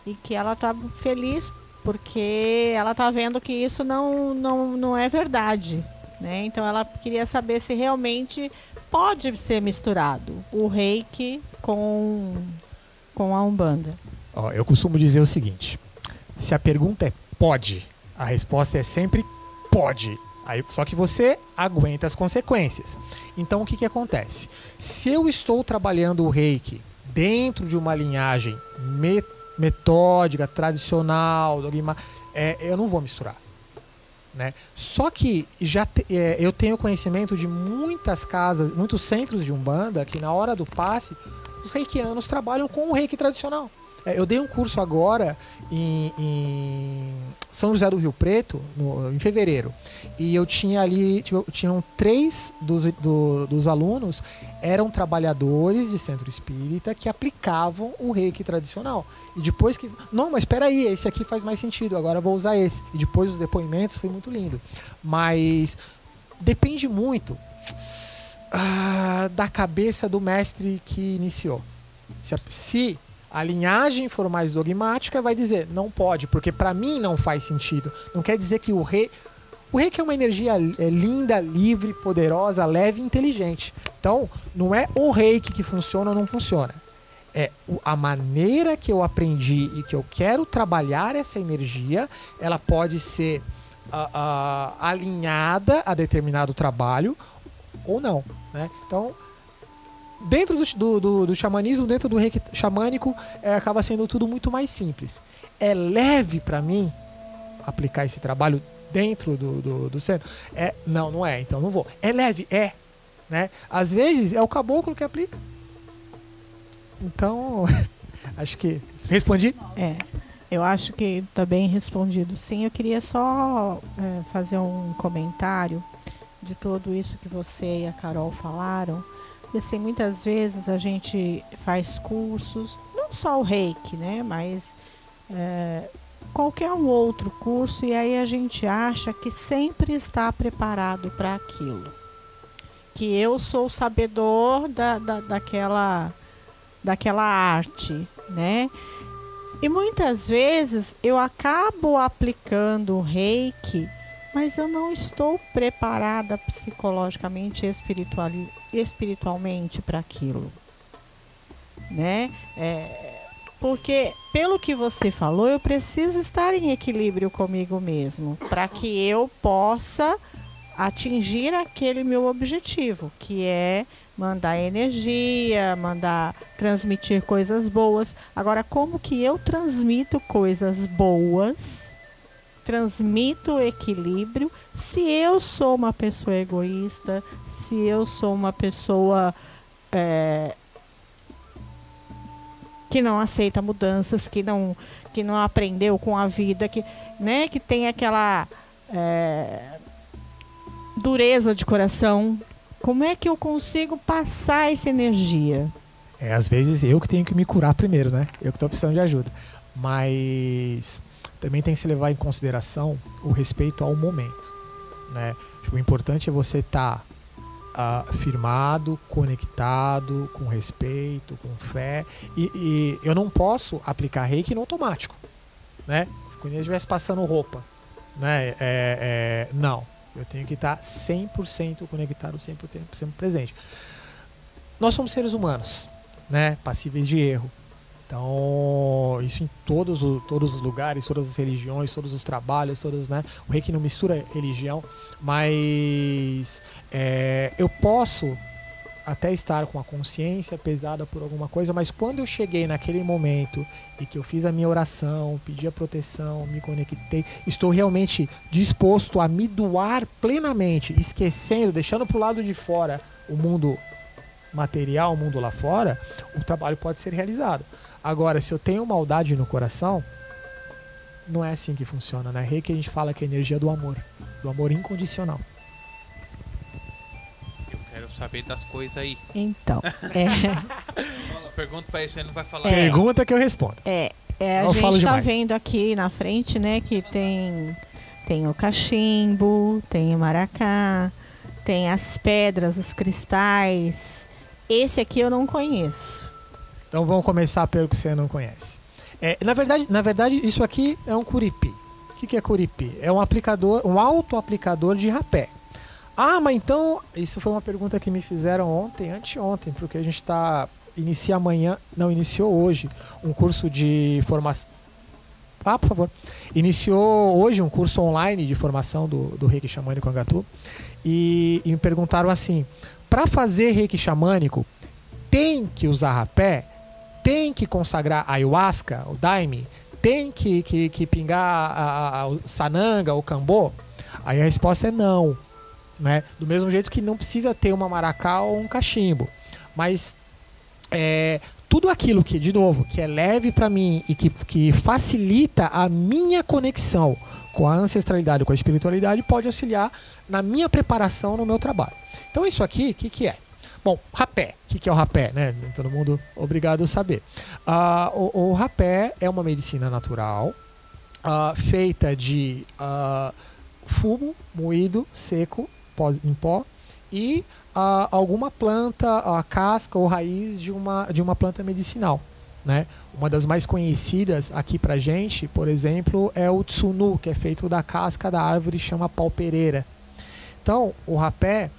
E que ela está feliz porque ela está vendo que isso não, não, não é verdade. Né? Então ela queria saber se realmente pode ser misturado o reiki com, com a umbanda. Eu costumo dizer o seguinte: se a pergunta é pode, a resposta é sempre pode. Aí, só que você aguenta as consequências. Então o que, que acontece? Se eu estou trabalhando o reiki dentro de uma linhagem metódica, tradicional, dogma, é, eu não vou misturar. Né? Só que já te, é, eu tenho conhecimento de muitas casas, muitos centros de Umbanda que na hora do passe os reikianos trabalham com o reiki tradicional. É, eu dei um curso agora em, em São José do Rio Preto, no, em fevereiro, e eu tinha ali, tipo, tinham três dos, do, dos alunos eram trabalhadores de centro espírita que aplicavam o reiki tradicional. E depois que. Não, mas espera aí, esse aqui faz mais sentido, agora vou usar esse. E depois os depoimentos foi muito lindo. Mas depende muito ah, da cabeça do mestre que iniciou. Se, se a linhagem for mais dogmática, vai dizer não pode, porque para mim não faz sentido. Não quer dizer que o rei. O rei é uma energia é, linda, livre, poderosa, leve e inteligente. Então, não é o rei que funciona ou não funciona. É a maneira que eu aprendi e que eu quero trabalhar essa energia, ela pode ser uh, uh, alinhada a determinado trabalho ou não. Né? Então, dentro do, do, do, xamanismo, dentro do reiki xamânico, é, acaba sendo tudo muito mais simples. É leve para mim aplicar esse trabalho dentro do, do, do centro? É, não, não é, então não vou. É leve? É. Né? Às vezes é o caboclo que aplica. Então, acho que respondi? É. Eu acho que está bem respondido. Sim, eu queria só é, fazer um comentário de tudo isso que você e a Carol falaram e assim, muitas vezes a gente faz cursos, não só o reiki, né? Mas é, qualquer um outro curso, e aí a gente acha que sempre está preparado para aquilo. Que eu sou sabedor da, da, daquela, daquela arte, né? E muitas vezes eu acabo aplicando o reiki, mas eu não estou preparada psicologicamente e espiritualmente para aquilo, né? É, porque pelo que você falou, eu preciso estar em equilíbrio comigo mesmo para que eu possa atingir aquele meu objetivo, que é mandar energia, mandar transmitir coisas boas. Agora, como que eu transmito coisas boas transmito equilíbrio se eu sou uma pessoa egoísta, se eu sou uma pessoa é, que não aceita mudanças, que não, que não aprendeu com a vida, que, né, que tem aquela é, dureza de coração. Como é que eu consigo passar essa energia? É, às vezes eu que tenho que me curar primeiro, né? Eu que estou precisando de ajuda. Mas também tem que se levar em consideração o respeito ao momento, né? O importante é você estar tá, uh, firmado, conectado, com respeito, com fé. E, e, eu não posso aplicar reiki no automático, né? Se eu estivesse passando roupa, né? É, é, não, eu tenho que estar 100% conectado, 100% presente. Nós somos seres humanos, né? Passíveis de erro. Então, isso em todos, todos os lugares, todas as religiões, todos os trabalhos, todos, né? O reiki não mistura religião, mas é, eu posso até estar com a consciência pesada por alguma coisa, mas quando eu cheguei naquele momento e que eu fiz a minha oração, pedi a proteção, me conectei, estou realmente disposto a me doar plenamente, esquecendo, deixando para o lado de fora o mundo material, o mundo lá fora, o trabalho pode ser realizado. Agora, se eu tenho maldade no coração, não é assim que funciona, né? Rei que a gente fala que é a energia do amor, do amor incondicional saber das coisas aí. Então, é... Pergunta pra ele, você não vai falar. É, Pergunta que eu respondo. É, é a eu gente tá vendo aqui na frente, né, que tem tem o cachimbo, tem o maracá, tem as pedras, os cristais. Esse aqui eu não conheço. Então vamos começar pelo que você não conhece. É, na verdade, na verdade, isso aqui é um curipi. O que, que é curipi? É um aplicador, um auto-aplicador de rapé. Ah, mas então, isso foi uma pergunta que me fizeram ontem, anteontem, porque a gente está inicia amanhã, não iniciou hoje, um curso de formação. Ah, por favor. Iniciou hoje um curso online de formação do, do Reiki Xamânico Angatu. E, e me perguntaram assim: para fazer Reiki Xamânico, tem que usar rapé? Tem que consagrar ayahuasca, o daime? Tem que, que, que pingar a, a, a, sananga, o cambô? Aí a resposta é não. Né? Do mesmo jeito que não precisa ter uma maracá ou um cachimbo. Mas é, tudo aquilo que, de novo, que é leve para mim e que, que facilita a minha conexão com a ancestralidade, com a espiritualidade, pode auxiliar na minha preparação no meu trabalho. Então isso aqui, o que, que é? Bom, rapé. O que, que é o rapé? Né? Todo mundo obrigado a saber. Uh, o, o, rapé é uma medicina natural uh, feita de uh, fumo moído, seco, pó, em pó e alguma planta, a casca ou raiz de uma, de uma planta medicinal. Né? Uma das mais conhecidas aqui pra gente, por exemplo, é o tsunu, que é feito da casca da árvore chama pau pereira. Então, o rapé,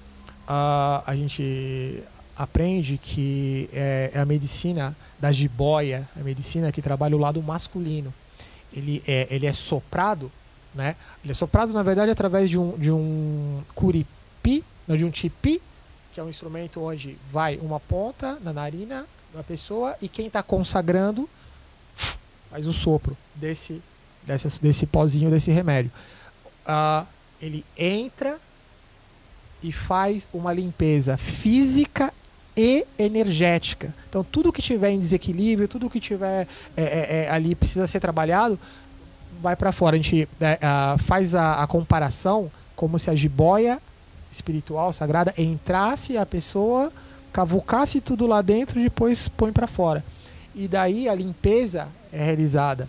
uh, a gente aprende que é, é, a medicina da jiboia, a medicina que trabalha o lado masculino. Ele é, ele é soprado né? Ele é soprado, na verdade, através de um, de um curipi, de um tipi, que é um instrumento onde vai uma ponta na narina da pessoa e quem está consagrando faz o sopro desse, desse, desse pozinho, desse remédio. Uh, ele entra e faz uma limpeza física e energética. Então, tudo que tiver em desequilíbrio, tudo que tiver é, é, é, ali precisa ser trabalhado, vai para fora. A gente é, faz a, a, comparação como se a jiboia espiritual, sagrada, entrasse a pessoa cavucasse tudo lá dentro e depois põe para fora. E daí a limpeza é realizada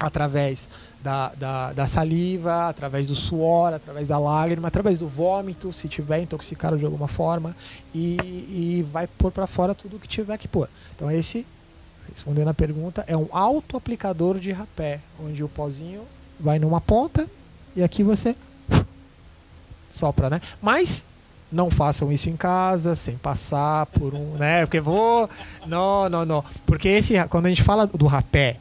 através da, da, da, saliva, através do suor, através da lágrima, através do vômito, se tiver intoxicado de alguma forma, e, e vai pôr para fora tudo que tiver que pôr. Então esse respondendo a pergunta, é um auto-aplicador de rapé, onde o pozinho vai numa ponta e aqui você sopra, né? Mas não façam isso em casa, sem passar por um, né? Porque vou, não, não, não, porque esse quando a gente fala do rapé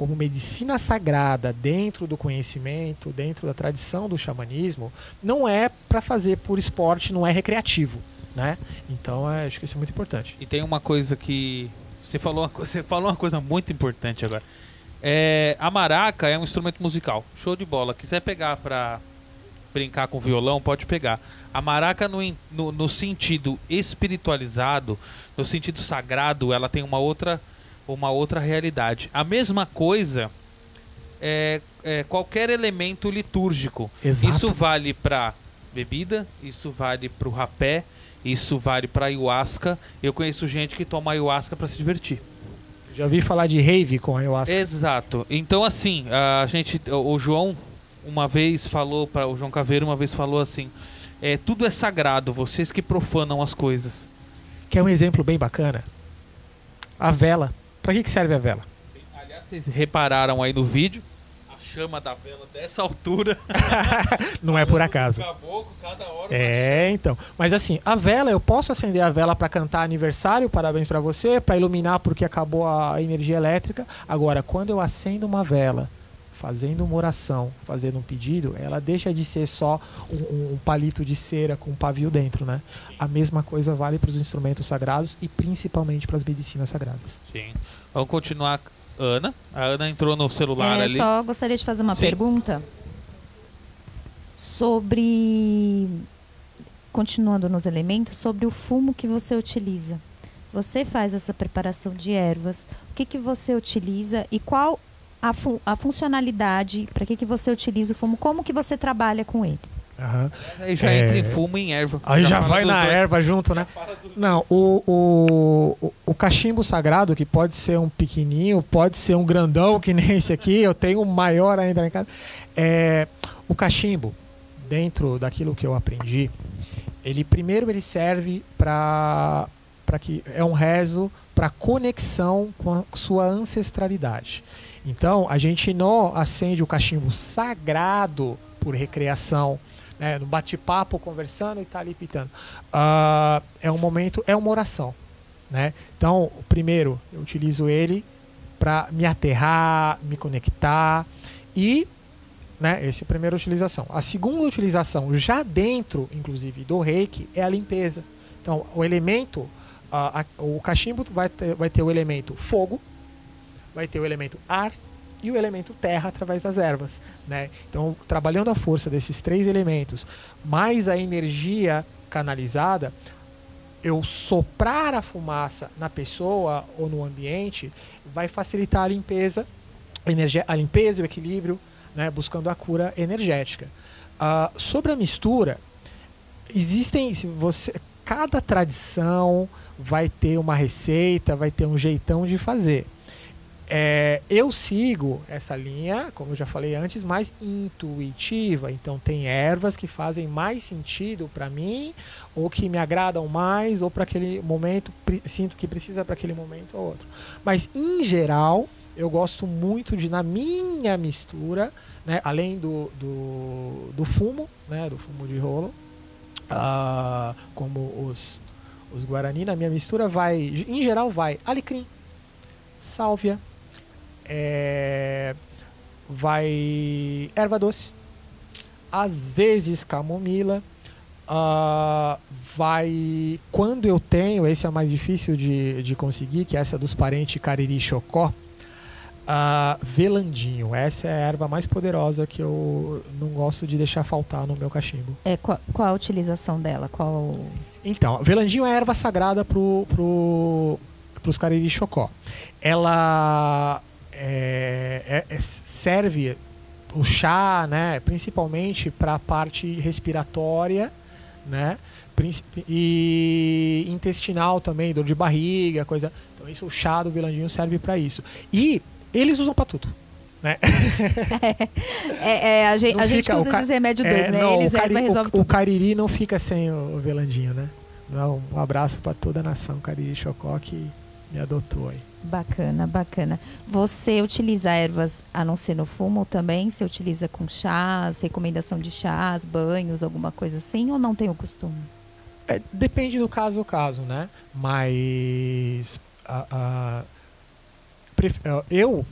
como medicina sagrada dentro do conhecimento, dentro da tradição do xamanismo, não é para fazer por esporte, não é recreativo, né? Então, é, acho que isso é muito importante. E tem uma coisa que você falou, você falou uma coisa muito importante agora. É, a maraca é um instrumento musical. Show de bola. Quiser pegar pra brincar com violão, pode pegar. A maraca, no, no, no sentido espiritualizado, no sentido sagrado, ela tem uma outra, uma outra realidade. A mesma coisa é, é qualquer elemento litúrgico. Exato. Isso vale pra bebida, isso vale pro rapé, isso vale pra ayahuasca. Eu conheço gente que toma ayahuasca pra se divertir. Já ouvi falar de rave com ayahuasca. Exato. Então assim, a gente, o o João uma vez falou para o João Caveiro uma vez falou assim, é, tudo é sagrado, vocês que profanam as coisas. Quer um exemplo bem bacana? A vela. Pra que, que serve a vela? Aliás, vocês repararam aí no vídeo a chama da vela dessa altura. Não é por acaso. Caboclo, cada hora É, então. Mas assim, a vela, eu posso acender a vela pra cantar aniversário, parabéns pra você, pra iluminar porque acabou a energia elétrica. Agora, quando eu acendo uma vela, fazendo uma oração, fazendo um pedido, ela deixa de ser só um, um- palito de cera com um pavio dentro, né? A mesma coisa vale para os instrumentos sagrados e principalmente para as medicinas sagradas. Sim. Vamos continuar. Ana. A Ana entrou no celular É, ali. só gostaria de fazer uma Sim. pergunta sobre. Continuando nos elementos, sobre o fumo que você utiliza. Você faz essa preparação de ervas. O que, que você utiliza e qual a, fu- a funcionalidade? Para que, que você utiliza o fumo? Como que você trabalha com ele? Aí já É. entra em fumo e em erva. Aí já, fala vai na dois. erva junto, né? Não, o, o, o, cachimbo sagrado, que pode ser um pequenininho, pode ser um grandão, que nem esse aqui, eu tenho um maior ainda em casa. É, o cachimbo, dentro daquilo que eu aprendi, ele primeiro ele serve para para que é um rezo para conexão com a sua ancestralidade. Então, a gente não acende o cachimbo sagrado por recreação, né, no bate-papo, conversando e tá ali pitando. Ah, é um momento, é uma oração, né? Então, primeiro, eu utilizo ele para me aterrar, me conectar e né, essa é a primeira utilização. A segunda utilização, já dentro, inclusive, do reiki, é a limpeza. Então, o elemento, ah, a- o cachimbo vai ter, vai ter o elemento fogo, vai ter o elemento ar e o elemento terra através das ervas. Né? Então, trabalhando a força desses três elementos, mais a energia canalizada, eu soprar a fumaça na pessoa ou no ambiente vai facilitar a limpeza, a, limpeza e o equilíbrio, né? buscando a cura energética. Ah, sobre a mistura, existem se você cada tradição vai ter uma receita, vai ter um jeitão de fazer. É, eu sigo essa linha, como eu já falei antes, mais intuitiva. Então tem ervas que fazem mais sentido para mim, ou que me agradam mais, ou para aquele momento sinto que precisa para aquele momento ou outro. Mas em geral, eu gosto muito de na minha mistura, né, além do, do, do fumo, né, do fumo de rolo, ah, como os, os guarani, na minha mistura vai, em geral vai alecrim, sálvia, é, vai erva doce, às vezes camomila, ah, vai quando eu tenho, esse é mais difícil de, de conseguir, que é essa dos parentes cariri chocó, ah, velandinho, essa é a erva mais poderosa que eu não gosto de deixar faltar no meu cachimbo. É, qual, qual a utilização dela? Qual. Então, velandinho é a erva sagrada pro, pro, pros cariri chocó. Ela é, é- é- serve o chá, né, principalmente para a parte respiratória, né, e intestinal também, dor de barriga, coisa. Então isso o chá do velandinho serve para isso. E eles usam para tudo. Né? É, é, a gente, Não a gente fica- usa esses remédios É, doidos, né? não, Eles o, cari- erva o-. Cariri não fica sem o, o velandinho, né? Não, Um abraço para toda a nação Cariri Chocó que me adotou aí. Bacana, bacana. Você utiliza ervas a não ser no fumo também? Você utiliza com chás, recomendação de chás, banhos, alguma coisa assim? Ou não tem o costume? É, depende do caso ao caso, né? Mas a- a- é, eu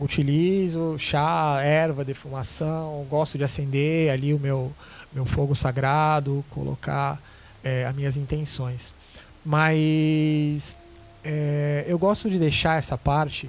utilizo chá, erva, defumação, gosto de acender ali o meu, meu fogo sagrado, colocar é, as minhas intenções. Mas é, eu gosto de deixar essa parte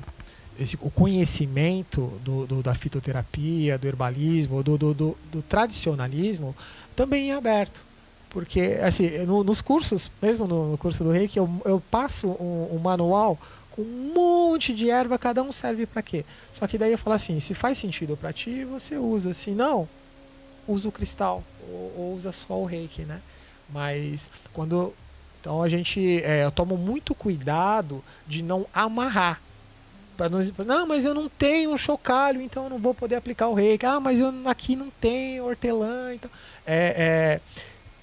esse, o conhecimento do, do, da fitoterapia, do herbalismo, do, do, tradicionalismo, também é aberto. Porque, assim, no, nos cursos, mesmo no, no, curso do Reiki, eu, eu passo um, um, manual com um monte de erva, cada um serve para quê? Só que daí eu falo assim, se faz sentido para ti, você usa. Se não, usa o cristal ou, ou, usa só o Reiki, né? Mas quando então a gente é, eu tomo muito cuidado de não amarrar para não, não, mas eu não tenho um chocalho, então eu não vou poder aplicar o reiki. Ah, mas eu aqui não tenho hortelã, então é, é,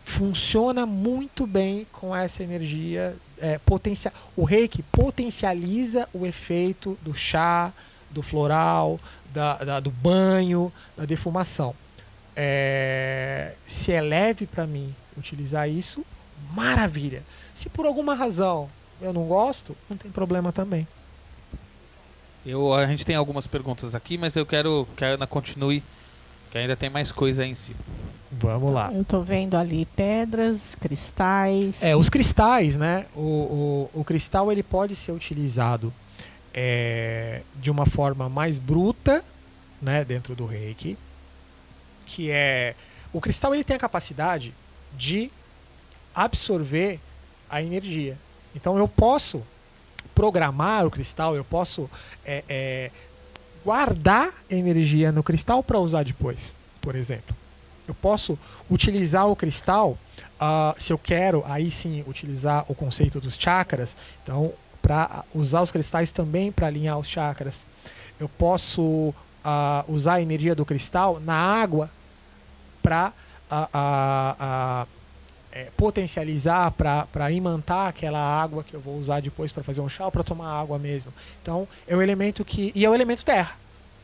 funciona muito bem com essa energia é, potencial. O reiki potencializa o efeito do chá, do floral, da, da do banho, da defumação. É, se é leve para mim utilizar isso, maravilha. Se por alguma razão eu não gosto, não tem problema também. Eu, a gente tem algumas perguntas aqui, mas eu quero que a Ana continue, que ainda tem mais coisa aí em cima. Vamos lá. Eu estou vendo ali pedras, cristais. É, os cristais, né? O, o, o cristal ele pode ser utilizado é, de uma forma mais bruta, né? Dentro do reiki. Que é. O cristal ele tem a capacidade de absorver a energia. Então eu posso programar o cristal, eu posso é, é, guardar energia no cristal para usar depois, por exemplo. Eu posso utilizar o cristal, uh, se eu quero, aí sim, utilizar o conceito dos chakras, então, para usar os cristais também para alinhar os chakras. Eu posso uh, usar a energia do cristal na água para uh, é, potencializar para imantar aquela água que eu vou usar depois para fazer um chá ou para tomar água mesmo. Então, é o elemento que. E é o elemento terra.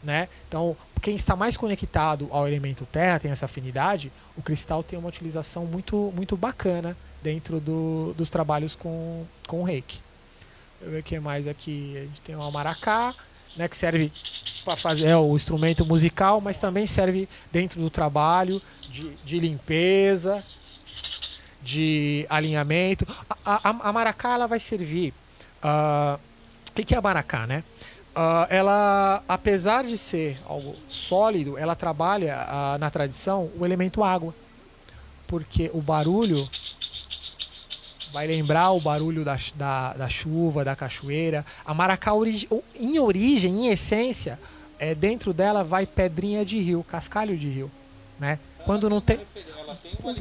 Né? Então, quem está mais conectado ao elemento terra, tem essa afinidade, o cristal tem uma utilização muito, muito bacana dentro do, dos trabalhos com, com o reiki. Deixa eu ver o que mais aqui. A gente tem o maracá, né, que serve para fazer é, o instrumento musical, mas também serve dentro do trabalho de, de limpeza, de alinhamento. A, a, a maracá ela vai servir. Uh, o que é a maracá, né? Uh, ela, apesar de ser algo sólido, ela trabalha uh, na tradição o elemento água. Porque o barulho vai lembrar o barulho da, da, da chuva, da cachoeira. A maracá, ori em origem, em essência, é, dentro dela vai pedrinha de rio, cascalho de rio. Né? Quando não tem.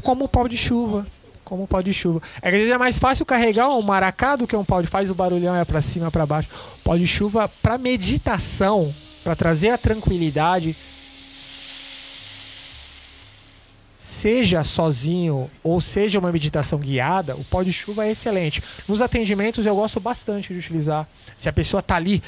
Como o pau de chuva como um pau de chuva. É que às vezes é mais fácil carregar um maracá do que um pau de faz o barulhão é para cima, para baixo. Pau de chuva para meditação, para trazer a tranquilidade. Seja sozinho ou seja uma meditação guiada, o pau de chuva é excelente. Nos atendimentos eu gosto bastante de utilizar. Se a pessoa tá ali,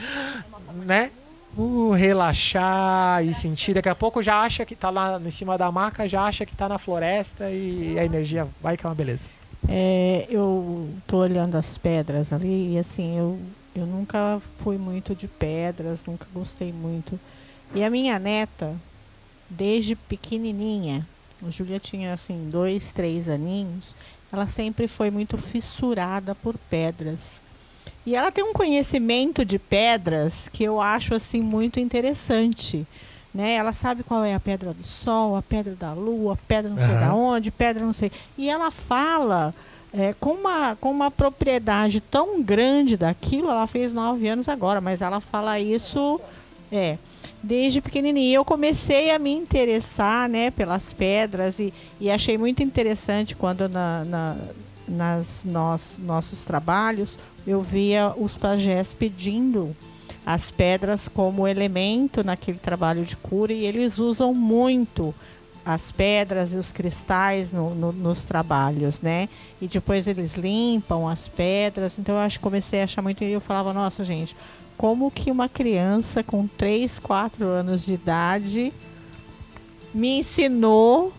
né? Uh, relaxar e sentir. Daqui a pouco já acha que está lá em cima da maca, já acha que está na floresta e a energia vai que é uma beleza. É, eu tô olhando as pedras ali e assim, eu, eu nunca fui muito de pedras, nunca gostei muito. E a minha neta, desde pequenininha, a Júlia tinha assim, dois, três aninhos, ela sempre foi muito fissurada por pedras. E ela tem um conhecimento de pedras que eu acho assim muito interessante. Né? Ela sabe qual é a pedra do sol, a pedra da lua, a pedra não sei uhum. da onde, pedra não sei. E ela fala é, com, uma, com uma propriedade tão grande daquilo, ela fez nove anos agora, mas ela fala isso é, desde pequenininha. Eu comecei a me interessar né, pelas pedras e, e achei muito interessante quando na, na nas nos, nossos trabalhos, eu via os pajés pedindo as pedras como elemento naquele trabalho de cura e eles usam muito as pedras e os cristais no, no, nos trabalhos, né? E depois eles limpam as pedras. Então eu acho que comecei a achar muito e eu falava, nossa gente, como que uma criança com 3, 4 anos de idade me ensinou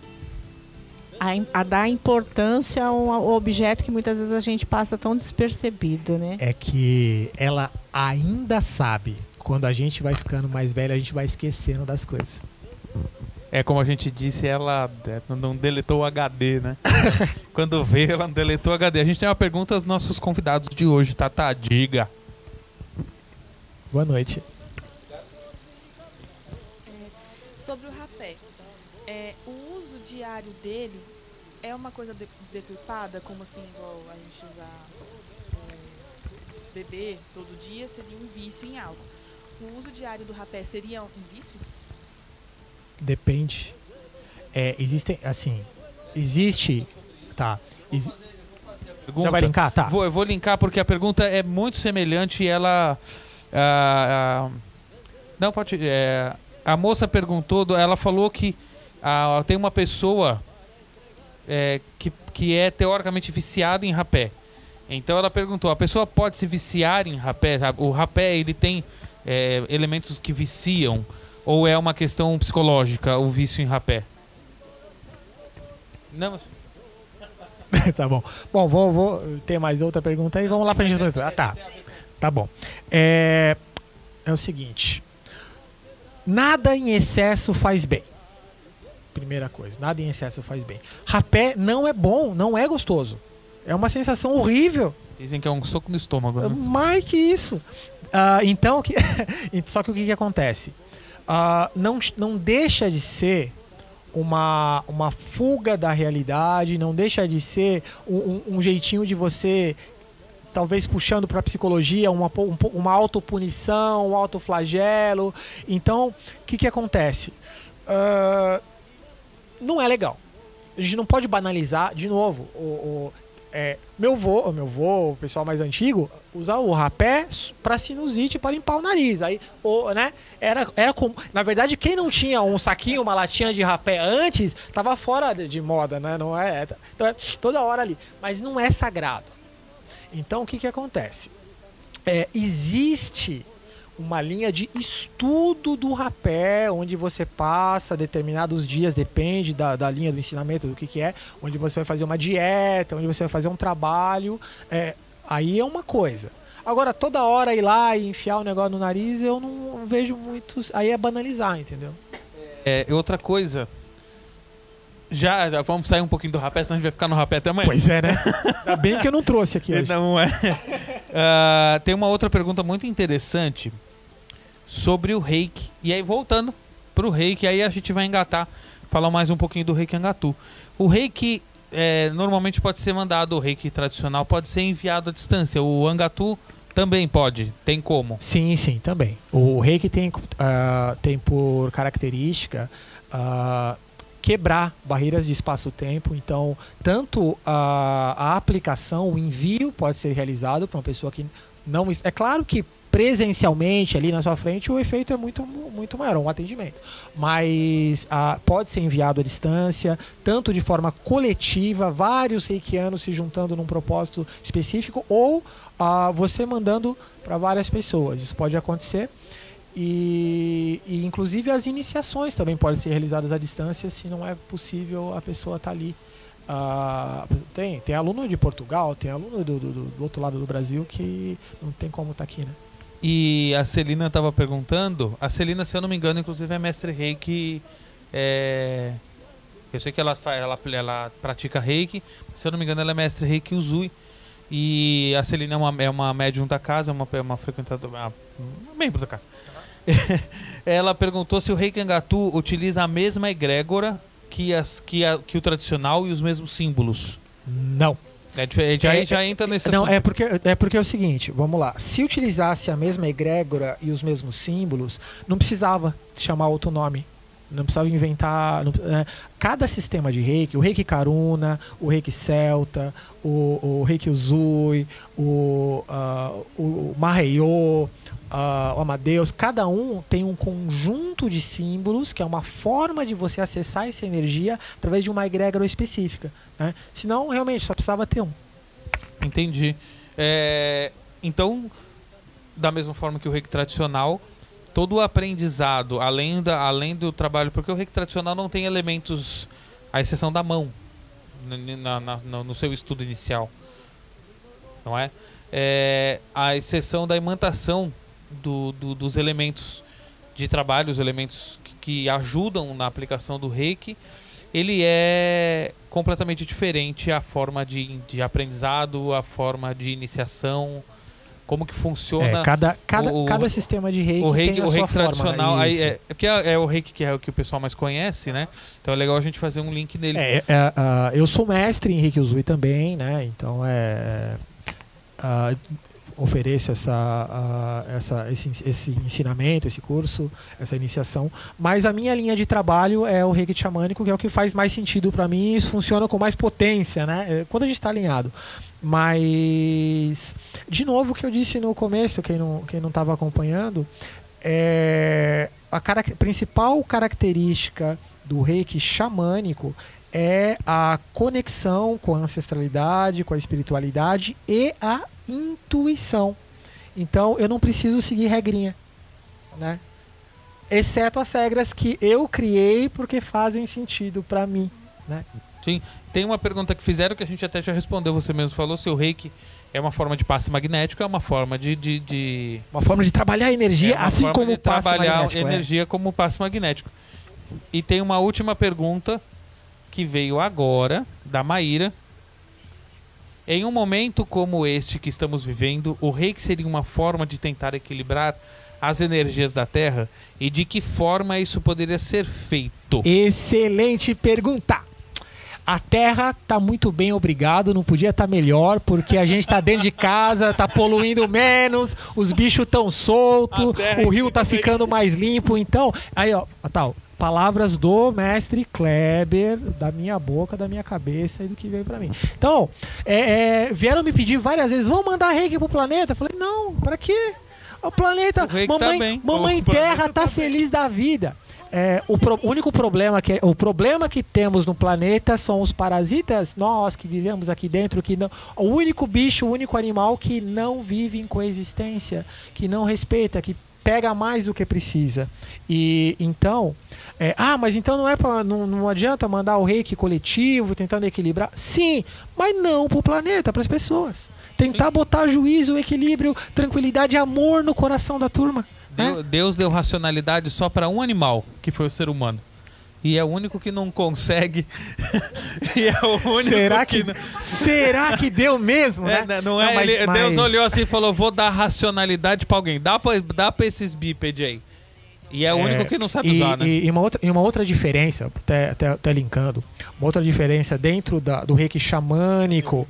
a, a, dar importância a um objeto que muitas vezes a gente passa tão despercebido, né? É que ela ainda sabe. Quando a gente vai ficando mais velho, a gente vai esquecendo das coisas. É como a gente disse, ela é, não deletou o HD, né? Quando veio, ela não deletou o HD. A gente tem uma pergunta dos nossos convidados de hoje, Tata. Diga. Boa noite. Sobre o rapé, é, o uso diário dele é uma coisa de, deturpada, como assim, igual a gente usar é, beber todo dia seria um vício em álcool. O uso diário do rapé seria um vício? Depende. É, existem, assim, existe, tá. Pergunta. Já vai linkar? Tá. Vou, eu vou linkar porque a pergunta é muito semelhante e ela. ah, ah, não, pode. é, a moça perguntou, ela falou que ah, tem uma pessoa é, que, que é teoricamente viciada em rapé. Então ela perguntou: a pessoa pode se viciar em rapé? O rapé ele tem é, elementos que viciam ou é uma questão psicológica o vício em rapé? Não, tá bom. Bom, vou, vou ter mais outra pergunta aí. Vamos lá pra gente. Ah, tá. Tá bom. É, é o seguinte: nada em excesso faz bem. Primeira coisa, nada em excesso faz bem. Rapé não é bom, não é gostoso. É uma sensação horrível. dizem que é um soco no estômago. Né? Mais que isso. Ah, então, que- só que o que, que acontece? Ah, não, não deixa de ser uma, uma fuga da realidade, não deixa de ser um, um- um jeitinho de você, talvez puxando para a psicologia, uma, um uma autopunição, um autoflagelo. Então, o que, que acontece? Ah, não é legal. A gente não pode banalizar, de novo, o, o- é, meu vô, o meu vô, o pessoal mais antigo, usa o rapé para sinusite, para limpar o nariz. Aí, né, era, era com, na verdade, quem não tinha um saquinho, uma latinha de rapé antes, tava fora de, de moda, né? Não é, então é toda hora ali, mas não é sagrado. Então, o que que acontece? É, existe uma linha de estudo do rapé, onde você passa determinados dias, depende da, da linha do ensinamento, do que, que é, onde você vai fazer uma dieta, onde você vai fazer um trabalho. é, aí é uma coisa. Agora, toda hora ir lá e enfiar o negócio no nariz, eu não vejo muitos. Aí é banalizar, entendeu? É, outra coisa. Já, já vamos sair um pouquinho do rapé, senão a gente vai ficar no rapé até amanhã. Pois é, né? Ainda bem que eu não trouxe aqui hoje. Não é. Ah, tem uma outra pergunta muito interessante sobre o reiki. E aí, voltando pro reiki, aí a gente vai engatar, falar mais um pouquinho do reiki angatu. O reiki é, normalmente pode ser mandado, o reiki tradicional pode ser enviado à distância. O angatu também pode, tem como. Sim, sim, também. O reiki tem, ah, tem por característica ah, quebrar barreiras de espaço-tempo. Então, tanto a, a aplicação, o envio pode ser realizado para uma pessoa que não. É claro que presencialmente ali na sua frente o efeito é muito, muito maior, um atendimento. Mas ah, pode ser enviado à distância, tanto de forma coletiva, vários reikianos se juntando num propósito específico, ou ah, você mandando para várias pessoas. Isso pode acontecer. E, e, inclusive as iniciações também podem ser realizadas à distância se não é possível a pessoa estar ali. Ah, tem, tem aluno de Portugal, tem aluno do, do- do outro lado do Brasil que não tem como estar aqui, né? E a Celina estava perguntando. A Celina, se eu não me engano, inclusive é mestre reiki. É... Eu sei que ela, ela, ela pratica reiki. Se eu não me engano, ela é mestre reiki Uzui. E a Celina é uma, é uma médium da casa, é uma, é uma frequentadora. Uma membro da casa. ela perguntou se o reiki Angatu utiliza a mesma egrégora que, as, que, a- que o tradicional e os mesmos símbolos. Não. É, diferente, já, É, já entra nesse Não, assunto. é porque, é porque é o seguinte, vamos lá. Se utilizasse a mesma egrégora e os mesmos símbolos, não precisava chamar outro nome. Não precisava inventar. não- é, cada sistema de reiki, o reiki Karuna, o reiki Celta, o, o reiki Uzui, o, ah, o ah, o Amadeus, cada um tem um conjunto de símbolos que é uma forma de você acessar essa energia através de uma egrégora específica. Né? Senão, realmente, só precisava ter um. Entendi. É, então, da mesma forma que o reiki tradicional, todo o aprendizado, além, da, além do trabalho, porque o reiki tradicional não tem elementos, à exceção da mão, na- na- no, no seu estudo inicial, não é? é a exceção da imantação do- do- dos elementos de trabalho, os elementos que, que ajudam na aplicação do reiki, ele é completamente diferente a forma de, de aprendizado, a forma de iniciação. como que funciona É, cada, cada, o- cada sistema de reiki, o reiki, tem a o reiki forma. tradicional. Aí isso. é, é porque é, é o reiki que é o que o pessoal mais conhece, né? Então é legal a gente fazer um link nele. É, ah, eu sou mestre em Reiki Usui também, né? Então é. ah, ofereço essa, ah, essa, esse, esse ensinamento, esse curso, essa iniciação. Mas a minha linha de trabalho é o Reiki xamânico, que é o que faz mais sentido para mim e isso funciona com mais potência, né? É, Quando a gente está alinhado. Mas, de novo, o que eu disse no começo, quem não quem não estava acompanhando, é a cara- principal característica do reiki xamânico é a conexão com a ancestralidade, com a espiritualidade e a intuição. Então eu não preciso seguir regrinha, né? Exceto as regras que eu criei porque fazem sentido para mim, né? Sim. Tem uma pergunta que fizeram que a gente até já respondeu, você mesmo falou, se o reiki é uma forma de passe magnético, é uma forma de. de, de- Uma forma de trabalhar a energia, é assim como o passe trabalhar é. energia como passe magnético. E tem uma última pergunta que veio agora, da Maíra. Em um momento como este que estamos vivendo, o reiki seria uma forma de tentar equilibrar as energias da Terra? E de que forma isso poderia ser feito? Excelente pergunta. A Terra tá muito bem, obrigado. Não podia estar melhor, porque a gente tá dentro de casa, tá poluindo menos, os bichos tão soltos, o rio tá ficando mais limpo. Então, aí ó, tal, palavras do mestre Kleber, da minha boca, da minha cabeça e do que veio pra mim. Então, é, é, vieram me pedir várias vezes, vamos mandar reiki pro planeta? Eu falei, não, pra quê? O planeta, O reiki tá mamãe, mamãe O Terra tá tá feliz da vida. É, o, pro- o único problema que o problema que temos no planeta são os parasitas, nós que vivemos aqui dentro, que não, o único bicho, o único animal que não vive em coexistência, que não respeita, que pega mais do que precisa. E então, é, ah, mas então não é para não, não adianta mandar o reiki coletivo tentando equilibrar. Sim, mas não pro planeta, para as pessoas. Tentar botar juízo, equilíbrio, tranquilidade e amor no coração da turma. né? Deu- Deus deu racionalidade só para um animal, que foi o ser humano. E é o único que não consegue. e é o único Será que, não... será que deu mesmo, É, né? não é, mas- ele- mas- Deus olhou assim e falou: vou dar racionalidade pra alguém. Dá pra, dá pra esses bípedes aí. E é o único que não sabe e, usar, né? E, uma outra, e uma outra diferença, até, até, até linkando, uma outra diferença dentro da- do reiki xamânico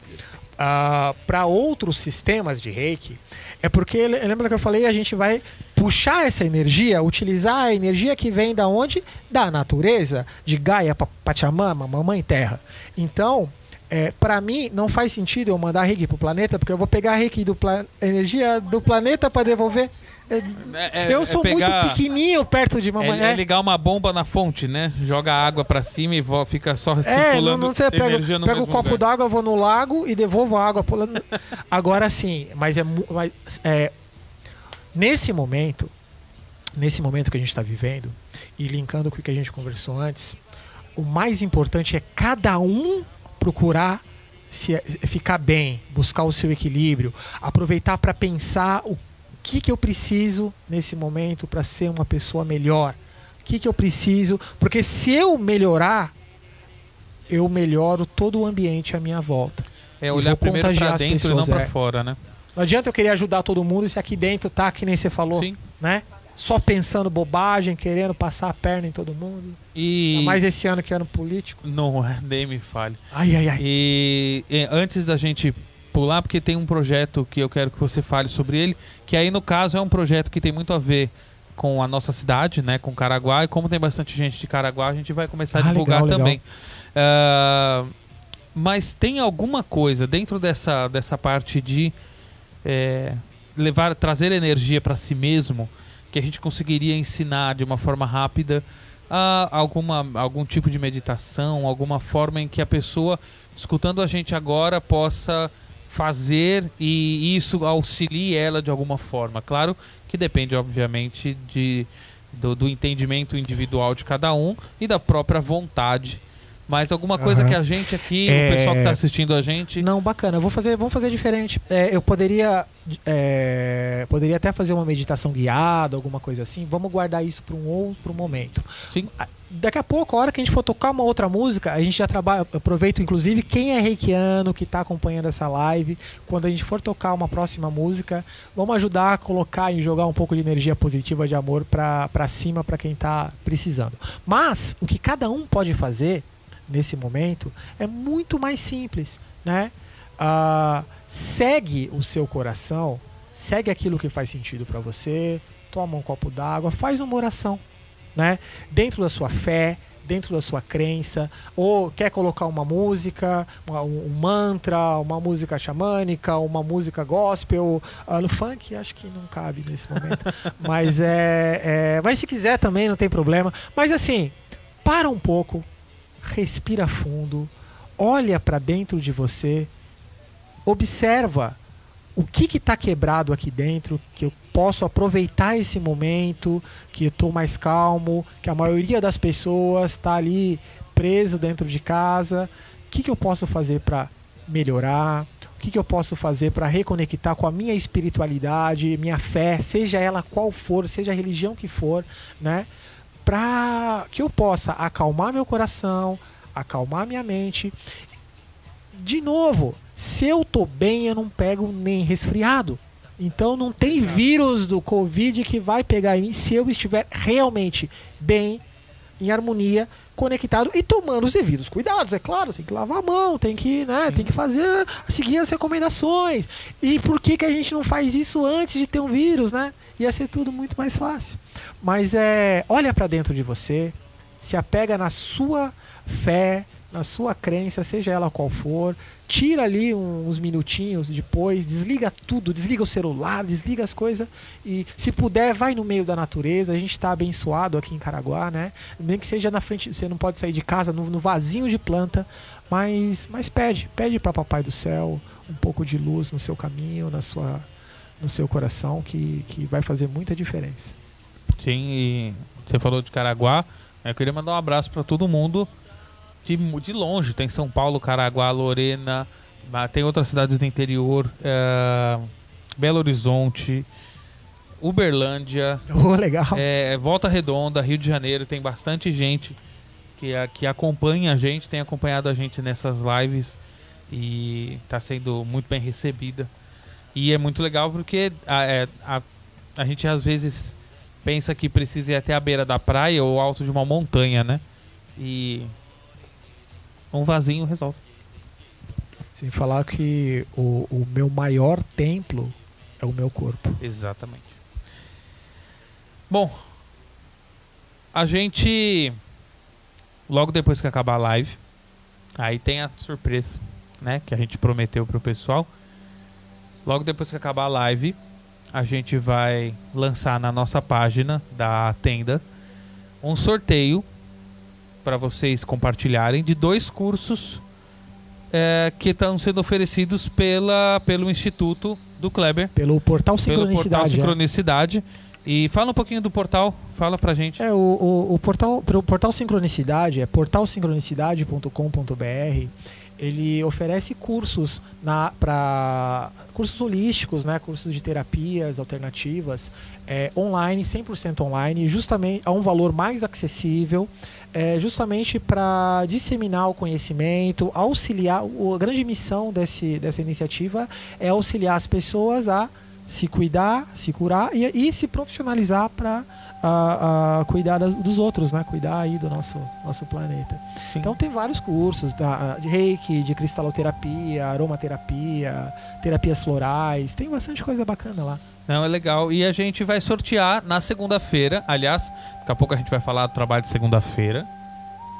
para outros sistemas de reiki é porque, le- lembra que eu falei, a gente vai puxar essa energia, utilizar a energia que vem da onde? Da natureza, de Gaia, Pa- Pachamama, Mamãe Terra. Então, é, para mim, não faz sentido eu mandar reiki pro planeta, porque eu vou pegar a reiki do energia do planeta para devolver. É, É- é- eu é sou pegar- muito pequenininho perto de mamãe. É, é ligar uma bomba na fonte, né? Joga água pra cima e fica só É, não, circulando não você pega, pega o copo d'água, vou no lago e devolvo a água pulando. Agora sim, mas é, mas, é nesse momento, nesse momento que a gente está vivendo e linkando com o que a gente conversou antes, o mais importante é cada um procurar se ficar bem, buscar o seu equilíbrio, aproveitar para pensar o que que eu preciso nesse momento para ser uma pessoa melhor. O que que eu preciso? Porque se eu melhorar, eu melhoro todo o ambiente à minha volta. É olhar primeiro as dentro e não pra é. fora, né? Não adianta eu querer ajudar todo mundo se aqui dentro tá, que nem você falou, Sim. né? Só pensando bobagem, querendo passar a perna em todo mundo. E. Mais esse ano que é ano político. Não, é, nem me fale. Ai, ai, ai. E, e antes da gente pular, porque tem um projeto que eu quero que você fale sobre ele, que aí no caso é um projeto que tem muito a ver com a nossa cidade, né, com Caraguá, e como tem bastante gente de Caraguá, a gente vai começar a Ah, divulgar legal, legal. também. Ah, mas tem alguma coisa dentro dessa, dessa parte de é, levar, trazer energia para si mesmo que a gente conseguiria ensinar de uma forma rápida a alguma, algum tipo de meditação, alguma forma em que a pessoa, escutando a gente agora, possa fazer e isso auxilie ela de alguma forma. Claro que depende, obviamente, de, do, do entendimento individual de cada um e da própria vontade Mas alguma coisa Aham. que a gente aqui, É. o pessoal que tá assistindo a gente. Não, bacana. Vou fazer, vamos fazer diferente. É, eu poderia, é, poderia até fazer uma meditação guiada, alguma coisa assim. Vamos guardar isso para um outro momento. Sim. Daqui a pouco, a hora que a gente for tocar uma outra música, a gente já trabalha. Aproveito, inclusive, quem é reikiano, que está acompanhando essa live, quando a gente for tocar uma próxima música, vamos ajudar a colocar e jogar um pouco de energia positiva de amor para cima para quem está precisando. Mas o que cada um pode fazer nesse momento é muito mais simples, né? Ah, segue o seu coração, segue aquilo que faz sentido para você, toma um copo d'água, faz uma oração, né? Dentro da sua fé, dentro da sua crença, ou quer colocar uma música, uma- um, mantra, uma música xamânica, uma música gospel, ah, no funk acho que não cabe nesse momento, mas é, é, mas se quiser também não tem problema, mas assim para um pouco, respira fundo, olha para dentro de você, observa o que está quebrado aqui dentro, que eu posso aproveitar esse momento, que eu estou mais calmo, que a maioria das pessoas está ali preso dentro de casa. O que, que eu posso fazer para melhorar? O que, que eu posso fazer para reconectar com a minha espiritualidade, minha fé, seja ela qual for, seja a religião que for, né? Para que eu possa acalmar meu coração, acalmar minha mente. De novo, se eu tô bem, eu não pego nem resfriado. Então não tem vírus do Covid que vai pegar em mim se eu estiver realmente bem, em harmonia, conectado e tomando os devidos cuidados, é claro, tem que lavar a mão, tem que, né, tem que fazer, seguir as recomendações. E por que que a gente não faz isso antes de ter um vírus, né? Ia ser tudo muito mais fácil. Mas é, olha para dentro de você, se apega na sua fé, na sua crença, seja ela qual for, tira ali uns minutinhos depois, desliga tudo, desliga o celular, desliga as coisas e se puder vai no meio da natureza. A gente está abençoado aqui em Caraguá, né? Nem que seja na frente, você não pode sair de casa no, no vasinho de planta, mas mas pede, pede para papai do céu um pouco de luz no seu caminho, na sua no seu coração que, que vai fazer muita diferença. Sim, e você falou de Caraguá. Eu queria mandar um abraço para todo mundo de, de longe. Tem São Paulo, Caraguá, Lorena, tem outras cidades do interior, eh, Belo Horizonte, Uberlândia, Oh, legal. é, Volta Redonda, Rio de Janeiro. Tem bastante gente que, que acompanha a gente, tem acompanhado a gente nessas lives e está sendo muito bem recebida. E é muito legal porque a, é, a, a gente às vezes pensa que precisa ir até a beira da praia ou alto de uma montanha, né? E um vasinho resolve. Sem falar que o, o meu maior templo é o meu corpo. Exatamente. Bom, a gente logo depois que acabar a live, aí tem a surpresa, né, que a gente prometeu pro pessoal. Logo depois que acabar a live, a gente vai lançar na nossa página da tenda um sorteio para vocês compartilharem de dois cursos é, que estão sendo oferecidos pela, pelo Instituto do Kleber Pelo portal pelo portal Sincronicidade. é. Sincronicidade. E fala um pouquinho do portal, fala pra gente. É, o, o, o portal, pro portal Sincronicidade é portalsincronicidade.com.br. Ele oferece cursos na para cursos holísticos, né, cursos de terapias alternativas, é, online, 100% online, justamente a um valor mais acessível, é, justamente para disseminar o conhecimento, auxiliar. A grande missão desse, dessa iniciativa é auxiliar as pessoas a se cuidar, se curar e, e se profissionalizar para a, a cuidar das- dos outros, né? Cuidar aí do nosso, nosso planeta. Sim. Então tem vários cursos da, de reiki, de cristaloterapia, aromaterapia, terapias florais, tem bastante coisa bacana lá. Não, é legal. E a gente vai sortear na segunda-feira. Aliás, daqui a pouco a gente vai falar do trabalho de segunda-feira.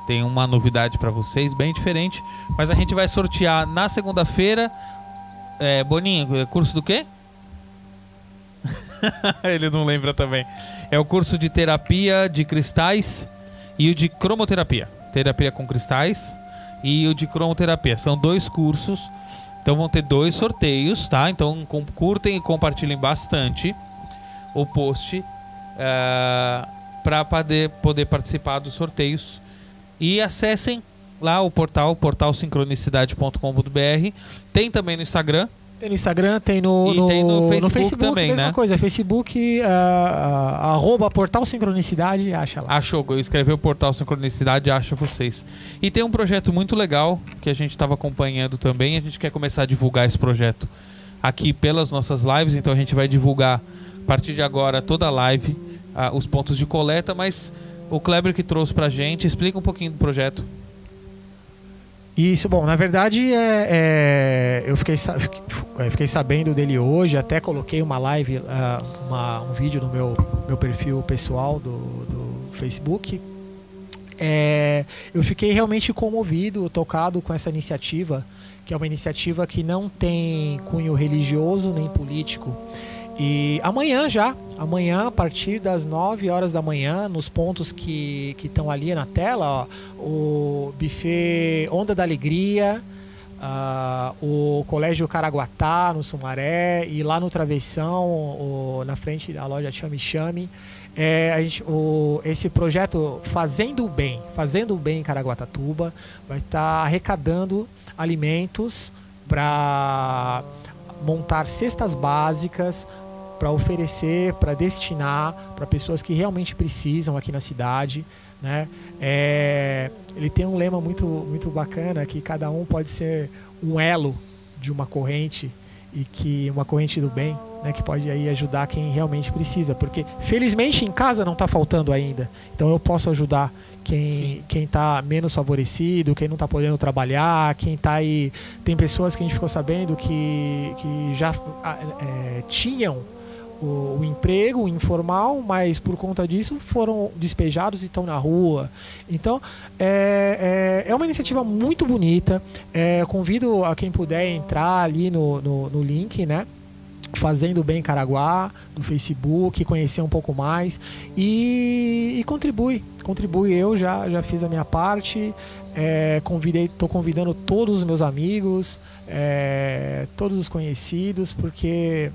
Tem uma novidade pra vocês, bem diferente. Mas a gente vai sortear na segunda-feira. É, Boninho, é curso do quê? Ele não lembra também. É o curso de terapia de cristais e o de cromoterapia. Terapia com cristais e o de cromoterapia. São dois cursos. Então vão ter dois sorteios, tá? Então curtem e compartilhem bastante o post para poder, poder participar dos sorteios. E acessem lá o portal, portalsincronicidade.com.br. Tem também no Instagram. Tem no Instagram, tem no, E no, tem no Facebook também, mesma né? coisa, Facebook, ah, ah, arroba Portal Sincronicidade, acha lá. Achou, escreveu o portal Sincronicidade, acha vocês. E tem um projeto muito legal que a gente estava acompanhando também. A gente quer começar a divulgar esse projeto aqui pelas nossas lives. Então a gente vai divulgar a partir de agora toda a live ah, os pontos de coleta. Mas o Kleber que trouxe pra gente, explica um pouquinho do projeto. Isso, bom, na verdade é, é, eu fiquei, é, fiquei sabendo dele hoje, até coloquei uma live, ah, uma- um vídeo no meu, meu perfil pessoal do, do Facebook. É, eu fiquei realmente comovido, tocado com essa iniciativa, que é uma iniciativa que não tem cunho religioso nem político. E amanhã já, amanhã a partir das 9 horas da manhã, nos pontos que estão ali na tela, ó, o buffet Onda da Alegria, ah, o Colégio Caraguatá, no Sumaré, e lá no Travessão, o- na frente da loja Chame Chame. É, gente, o, esse projeto Fazendo o Bem, Fazendo o Bem em Caraguatatuba, vai estar arrecadando alimentos para montar cestas básicas para oferecer, para destinar para pessoas que realmente precisam aqui na cidade, né? É, ele tem um lema muito muito bacana que cada um pode ser um elo de uma corrente e que uma corrente do bem, né, que pode aí ajudar quem realmente precisa, porque felizmente em casa não está faltando ainda. Então eu posso ajudar quem quem está menos favorecido, quem não está podendo trabalhar, quem está aí tem pessoas que a gente ficou sabendo que que já ah, é, tinham o, o emprego informal, mas por conta disso foram despejados e estão na rua. Então é, é, é uma iniciativa muito bonita. É, convido a quem puder entrar ali no, no, no link, né? Fazendo Bem Caraguá, no Facebook, conhecer um pouco mais e, e contribui. Contribui, eu já, já fiz a minha parte. É, convidei, estou convidando todos os meus amigos, é, todos os conhecidos, porque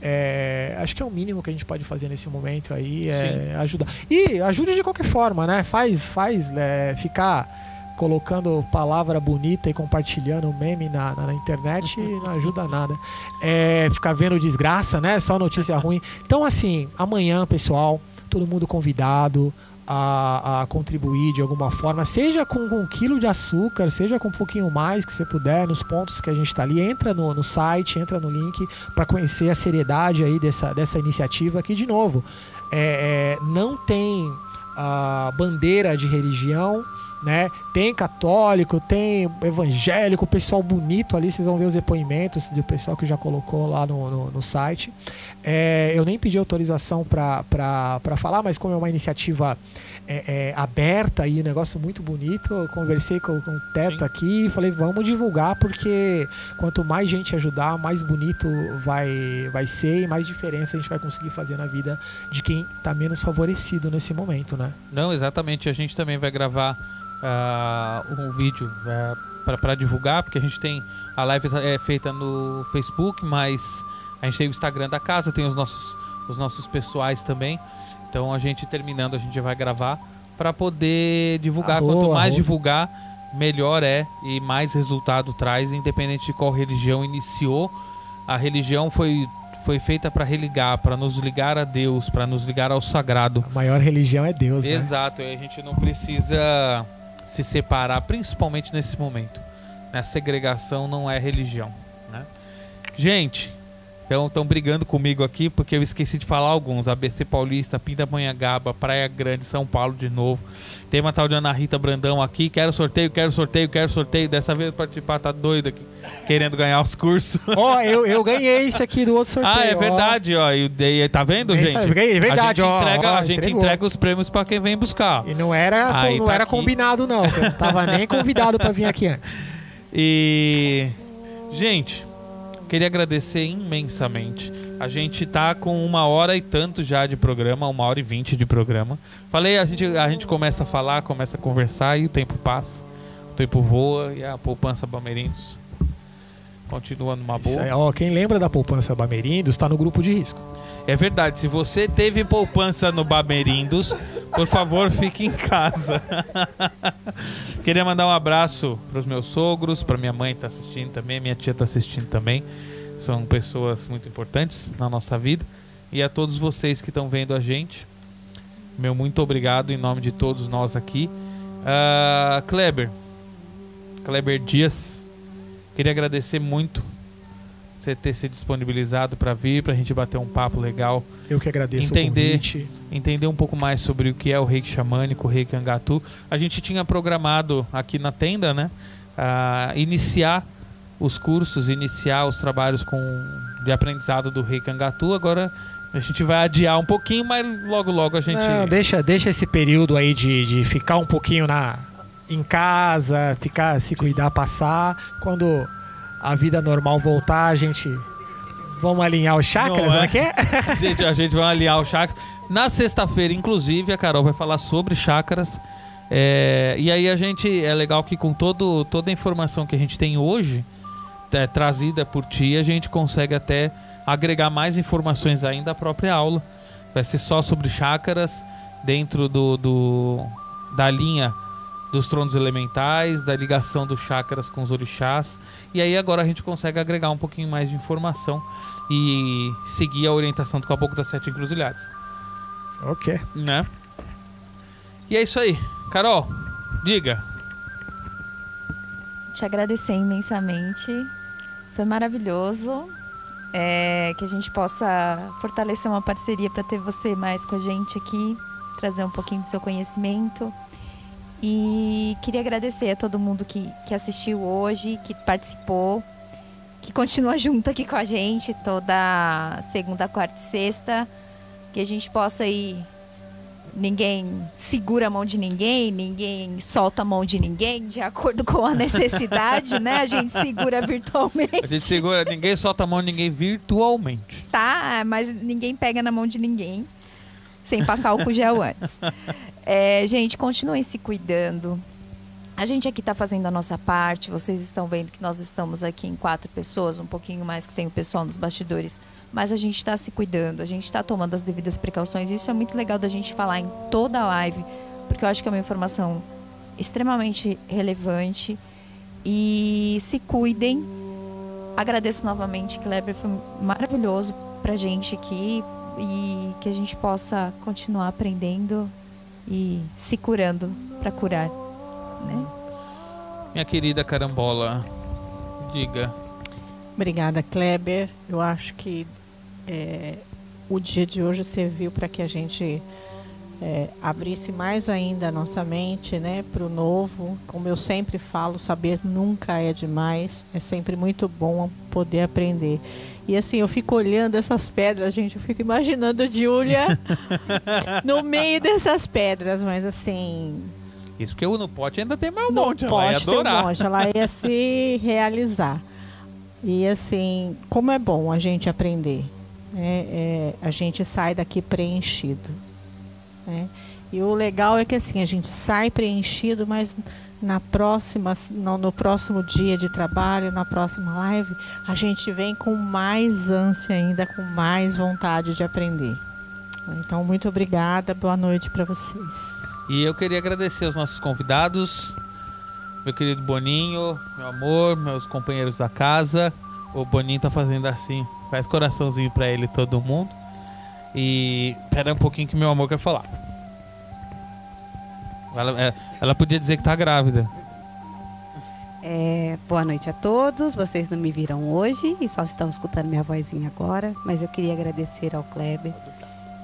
é, acho que é o mínimo que a gente pode fazer nesse momento aí, é ajudar. E ajude de qualquer forma, né? Faz, faz é, ficar colocando palavra bonita e compartilhando meme na, na, na internet não ajuda nada. É, ficar vendo desgraça, né? Só notícia ruim. Então, assim, amanhã, pessoal, todo mundo convidado a, a contribuir de alguma forma, seja com, um quilo de açúcar, seja com um pouquinho mais que você puder, nos pontos que a gente está ali. Entra no, no site, entra no link para conhecer a seriedade aí dessa, dessa iniciativa que, de novo, é, é, não tem a bandeira de religião, né? Tem católico, tem evangélico, pessoal bonito ali, vocês vão ver os depoimentos do pessoal que já colocou lá no, no, no site. É, eu nem pedi autorização para falar, mas como é uma iniciativa é, é, aberta e um negócio muito bonito, eu conversei com, com o Teto Sim. aqui e falei, vamos divulgar, porque quanto mais gente ajudar, mais bonito vai, vai ser e mais diferença a gente vai conseguir fazer na vida de quem está menos favorecido nesse momento, né? Não, exatamente. A gente também vai gravar ah, um vídeo para divulgar, porque a gente tem a live é feita no Facebook, mas a gente tem o Instagram da casa, tem os nossos, os nossos pessoais também. Então a gente terminando, a gente já vai gravar para poder divulgar. Arroa, Quanto mais arroa. divulgar, melhor é e mais resultado traz, independente de qual religião iniciou. A religião foi foi feita para religar, para nos ligar a Deus, para nos ligar ao sagrado. A maior religião é Deus, né? Exato, e a gente não precisa se separar, principalmente nesse momento. A segregação não é religião, né? Gente, estão brigando comigo aqui porque eu esqueci de falar alguns. ABC Paulista, Pindamonhangaba, Praia Grande, São Paulo de novo. Tem uma tal de Ana Rita Brandão aqui. Quero sorteio, quero sorteio, quero sorteio. Dessa vez participar tá doido aqui, querendo ganhar os cursos. Ó, eu, eu ganhei esse aqui do outro sorteio. ah, é verdade, ó. E, e- tá vendo, É gente? verdade, a gente ó, entrega, ó, a gente entregou. entrega os prêmios para quem vem buscar. E não era, Aí não tá era aqui. combinado, não. Eu não tava nem convidado pra vir aqui antes. E. Gente, queria agradecer imensamente. A gente tá com uma hora e tanto já de programa, uma hora e vinte de programa. Falei, a gente, a gente começa a falar, começa a conversar e o tempo passa. O tempo voa e a poupança Bamerindos continua numa boa. aí, ó, quem lembra da poupança Bamerindos está no grupo de risco. É verdade, se você teve poupança no Bamerindos, por favor, fique em casa. Queria mandar um abraço para os meus sogros, para minha mãe que tá assistindo também, minha tia tá assistindo também. São pessoas muito importantes na nossa vida. E a todos vocês que estão vendo a gente, meu muito obrigado em nome de todos nós aqui. Uh, Kleber, Kleber Dias, queria agradecer muito você ter se disponibilizado para vir, para a gente bater um papo legal. Eu que agradeço entender. Entender um pouco mais sobre o que é o reiki xamânico, o reiki angatu. A gente tinha programado aqui na tenda, né? Uh, iniciar os cursos, iniciar os trabalhos com, de aprendizado do reiki angatu. Agora a gente vai adiar um pouquinho, mas logo logo a gente... Não, deixa, deixa esse período aí de, de ficar um pouquinho na, em casa, ficar se cuidar, passar. Quando a vida normal voltar, a gente vamos alinhar os chakras, Não é que é? A gente, a gente vai alinhar os chakras. Na sexta-feira, inclusive, a Carol vai falar sobre chakras. É, e aí a gente é legal que com todo, toda a informação que a gente tem hoje é, trazida por ti, a gente consegue até agregar mais informações ainda à própria aula. Vai ser só sobre chakras dentro do, do da linha dos tronos elementais, da ligação dos chakras com os orixás. E aí agora a gente consegue agregar um pouquinho mais de informação e seguir a orientação do Caboclo das Sete Encruzilhadas. Ok. Né? E é isso aí. Carol, diga. Te agradecer imensamente. Foi maravilhoso. É, que a gente possa fortalecer uma parceria para ter você mais com a gente aqui, trazer um pouquinho do seu conhecimento. E queria agradecer a todo mundo que, que assistiu hoje, que participou, que continua junto aqui com a gente toda segunda, quarta e sexta. Que a gente possa ir. Ninguém segura a mão de ninguém, ninguém solta a mão de ninguém, de acordo com a necessidade, né? A gente segura virtualmente. A gente segura, ninguém solta a mão de ninguém virtualmente. Tá, mas ninguém pega na mão de ninguém sem passar o gel antes. É, gente, continuem se cuidando. A gente aqui está fazendo a nossa parte. Vocês estão vendo que nós estamos aqui em quatro pessoas, um pouquinho mais que tem o pessoal nos bastidores. Mas a gente está se cuidando, a gente está tomando as devidas precauções. Isso é muito legal da gente falar em toda a live, porque eu acho que é uma informação extremamente relevante. E se cuidem. Agradeço novamente, Kleber, foi maravilhoso pra gente aqui e que a gente possa continuar aprendendo e se curando para curar, né? Minha querida carambola, diga. Obrigada, Kleber. Eu acho que é, o dia de hoje serviu para que a gente é, abrisse mais ainda a nossa mente né, para o novo. Como eu sempre falo, saber nunca é demais. É sempre muito bom poder aprender. E assim, eu fico olhando essas pedras, gente, eu fico imaginando Júlia no meio dessas pedras, mas assim. Isso porque no pote ainda tem mais um monte, pote ela ia adorar. Tem um monte, ela ia se realizar. E assim, como é bom a gente aprender. Né? É, a gente sai daqui preenchido. Né? E o legal é que assim, a gente sai preenchido, mas na próxima, no, no, próximo dia de trabalho, na próxima live, a gente vem com mais ânsia ainda, com mais vontade de aprender. Então, muito obrigada, boa noite para vocês. E eu queria agradecer aos nossos convidados, meu querido Boninho, meu amor, meus companheiros da casa. O Boninho tá fazendo assim, faz coraçãozinho para ele todo mundo. E espera um pouquinho que meu amor quer falar. Ela, é, ela podia dizer que tá grávida. É, boa noite a todos. Vocês não me viram hoje e só estão escutando minha vozinha agora, mas eu queria agradecer ao Kleber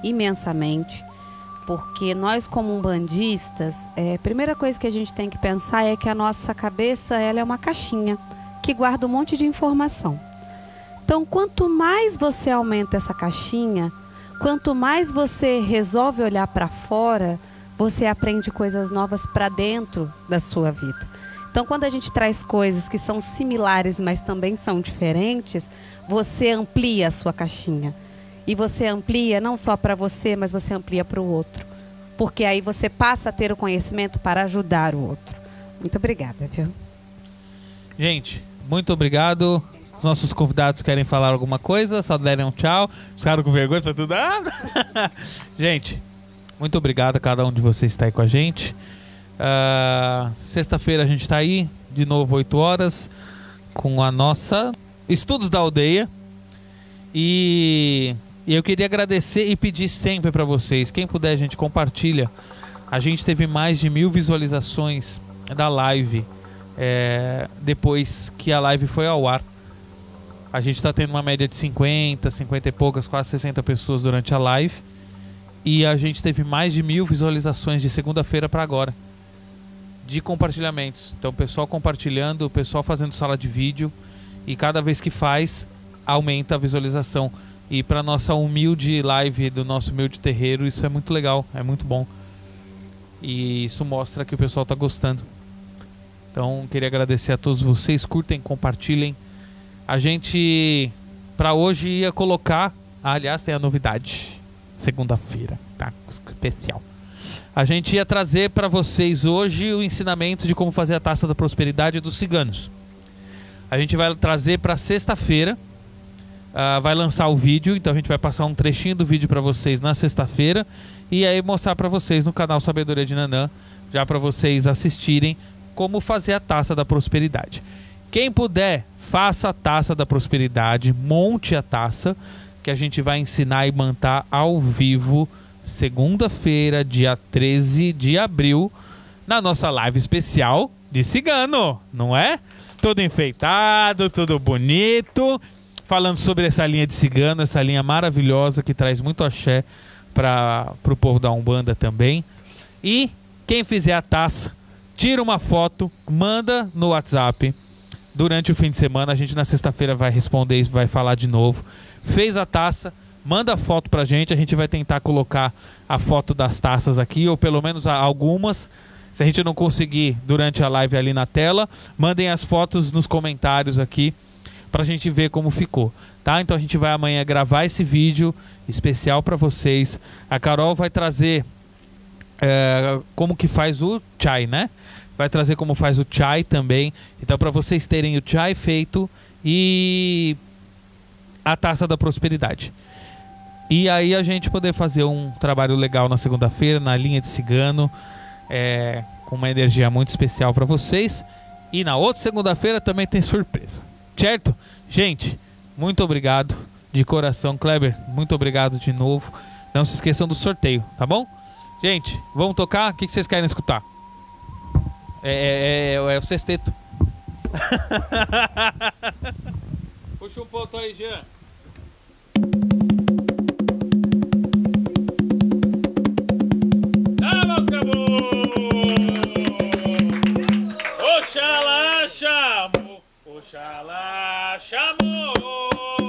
imensamente, porque nós como umbandistas, é, a primeira coisa que a gente tem que pensar é que a nossa cabeça ela é uma caixinha que guarda um monte de informação. Então, quanto mais você aumenta essa caixinha, quanto mais você resolve olhar para fora, você aprende coisas novas para dentro da sua vida. Então, quando a gente traz coisas que são similares, mas também são diferentes, você amplia a sua caixinha. E você amplia não só para você, mas você amplia para o outro. Porque aí você passa a ter o conhecimento para ajudar o outro. Muito obrigada, viu? Gente, muito obrigado. nossos convidados querem falar alguma coisa, só derem um tchau. Os caras com vergonha, só tudo. Ah! gente, muito obrigado a cada um de vocês que está aí com a gente. Uh, Sexta-feira a gente está aí, de novo, 8 horas, com a nossa Estudos da Aldeia. E, eu queria agradecer e pedir sempre para vocês, quem puder, a gente compartilha. A gente teve mais de mil visualizações da live é, depois que a live foi ao ar. A gente está tendo uma média de 50, 50 e poucas, quase 60 pessoas durante a live. E a gente teve mais de mil visualizações de segunda-feira para agora. De compartilhamentos. Então, o pessoal compartilhando, o pessoal fazendo sala de vídeo. E cada vez que faz, aumenta a visualização. E para nossa humilde live do nosso humilde terreiro, isso é muito legal, é muito bom. E isso mostra que o pessoal está gostando. Então, queria agradecer a todos vocês. Curtem, compartilhem. A gente, para hoje, ia colocar. Ah, aliás, tem a novidade. Segunda-feira, tá? Especial. A gente ia trazer para vocês hoje o ensinamento de como fazer a taça da prosperidade dos ciganos. A gente vai trazer para sexta-feira. Uh, vai lançar o vídeo, então a gente vai passar um trechinho do vídeo para vocês na sexta-feira e aí mostrar para vocês no canal Sabedoria de Nanã, já para vocês assistirem como fazer a taça da prosperidade. Quem puder, faça a taça da prosperidade, monte a taça, que a gente vai ensinar e manter ao vivo segunda-feira, dia 13 de abril, na nossa live especial de cigano, não é? Tudo enfeitado, tudo bonito, falando sobre essa linha de cigano, essa linha maravilhosa que traz muito axé para o povo da Umbanda também. E quem fizer a taça tira uma foto, manda no WhatsApp. Durante o fim de semana, a gente na sexta-feira vai responder e vai falar de novo. Fez a taça, manda foto pra gente. A gente vai tentar colocar a foto das taças aqui, ou pelo menos algumas. Se a gente não conseguir durante a live ali na tela, mandem as fotos nos comentários aqui pra gente ver como ficou, tá? Então a gente vai amanhã gravar esse vídeo especial para vocês. A Carol vai trazer é, como que faz o chai, né? Vai trazer como faz o chai também. Então, para vocês terem o chai feito e a taça da prosperidade. E aí a gente poder fazer um trabalho legal na segunda-feira, na linha de cigano, é, com uma energia muito especial para vocês. E na outra segunda-feira também tem surpresa. Certo? Gente, muito obrigado de coração. Kleber, muito obrigado de novo. Não se esqueçam do sorteio, tá bom? Gente, vamos tocar? O que vocês querem escutar? É, é, é, é o sexteto. Puxa um ponto aí, Jean. Oxalá chamou, Oxalá chamou.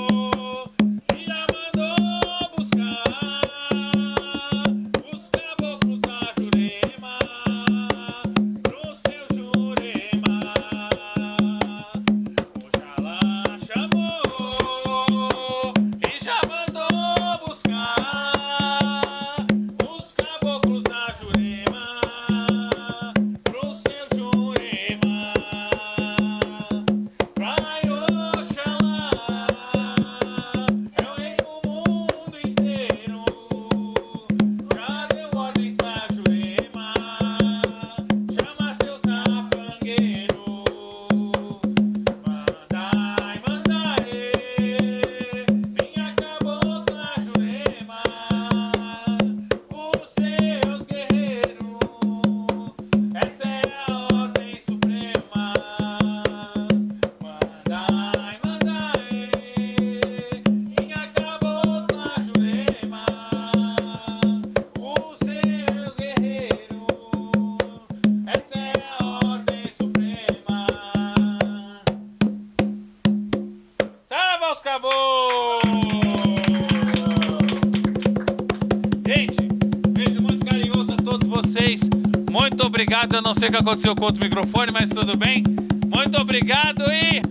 Sei o que aconteceu com outro microfone, mas tudo bem. Muito obrigado e!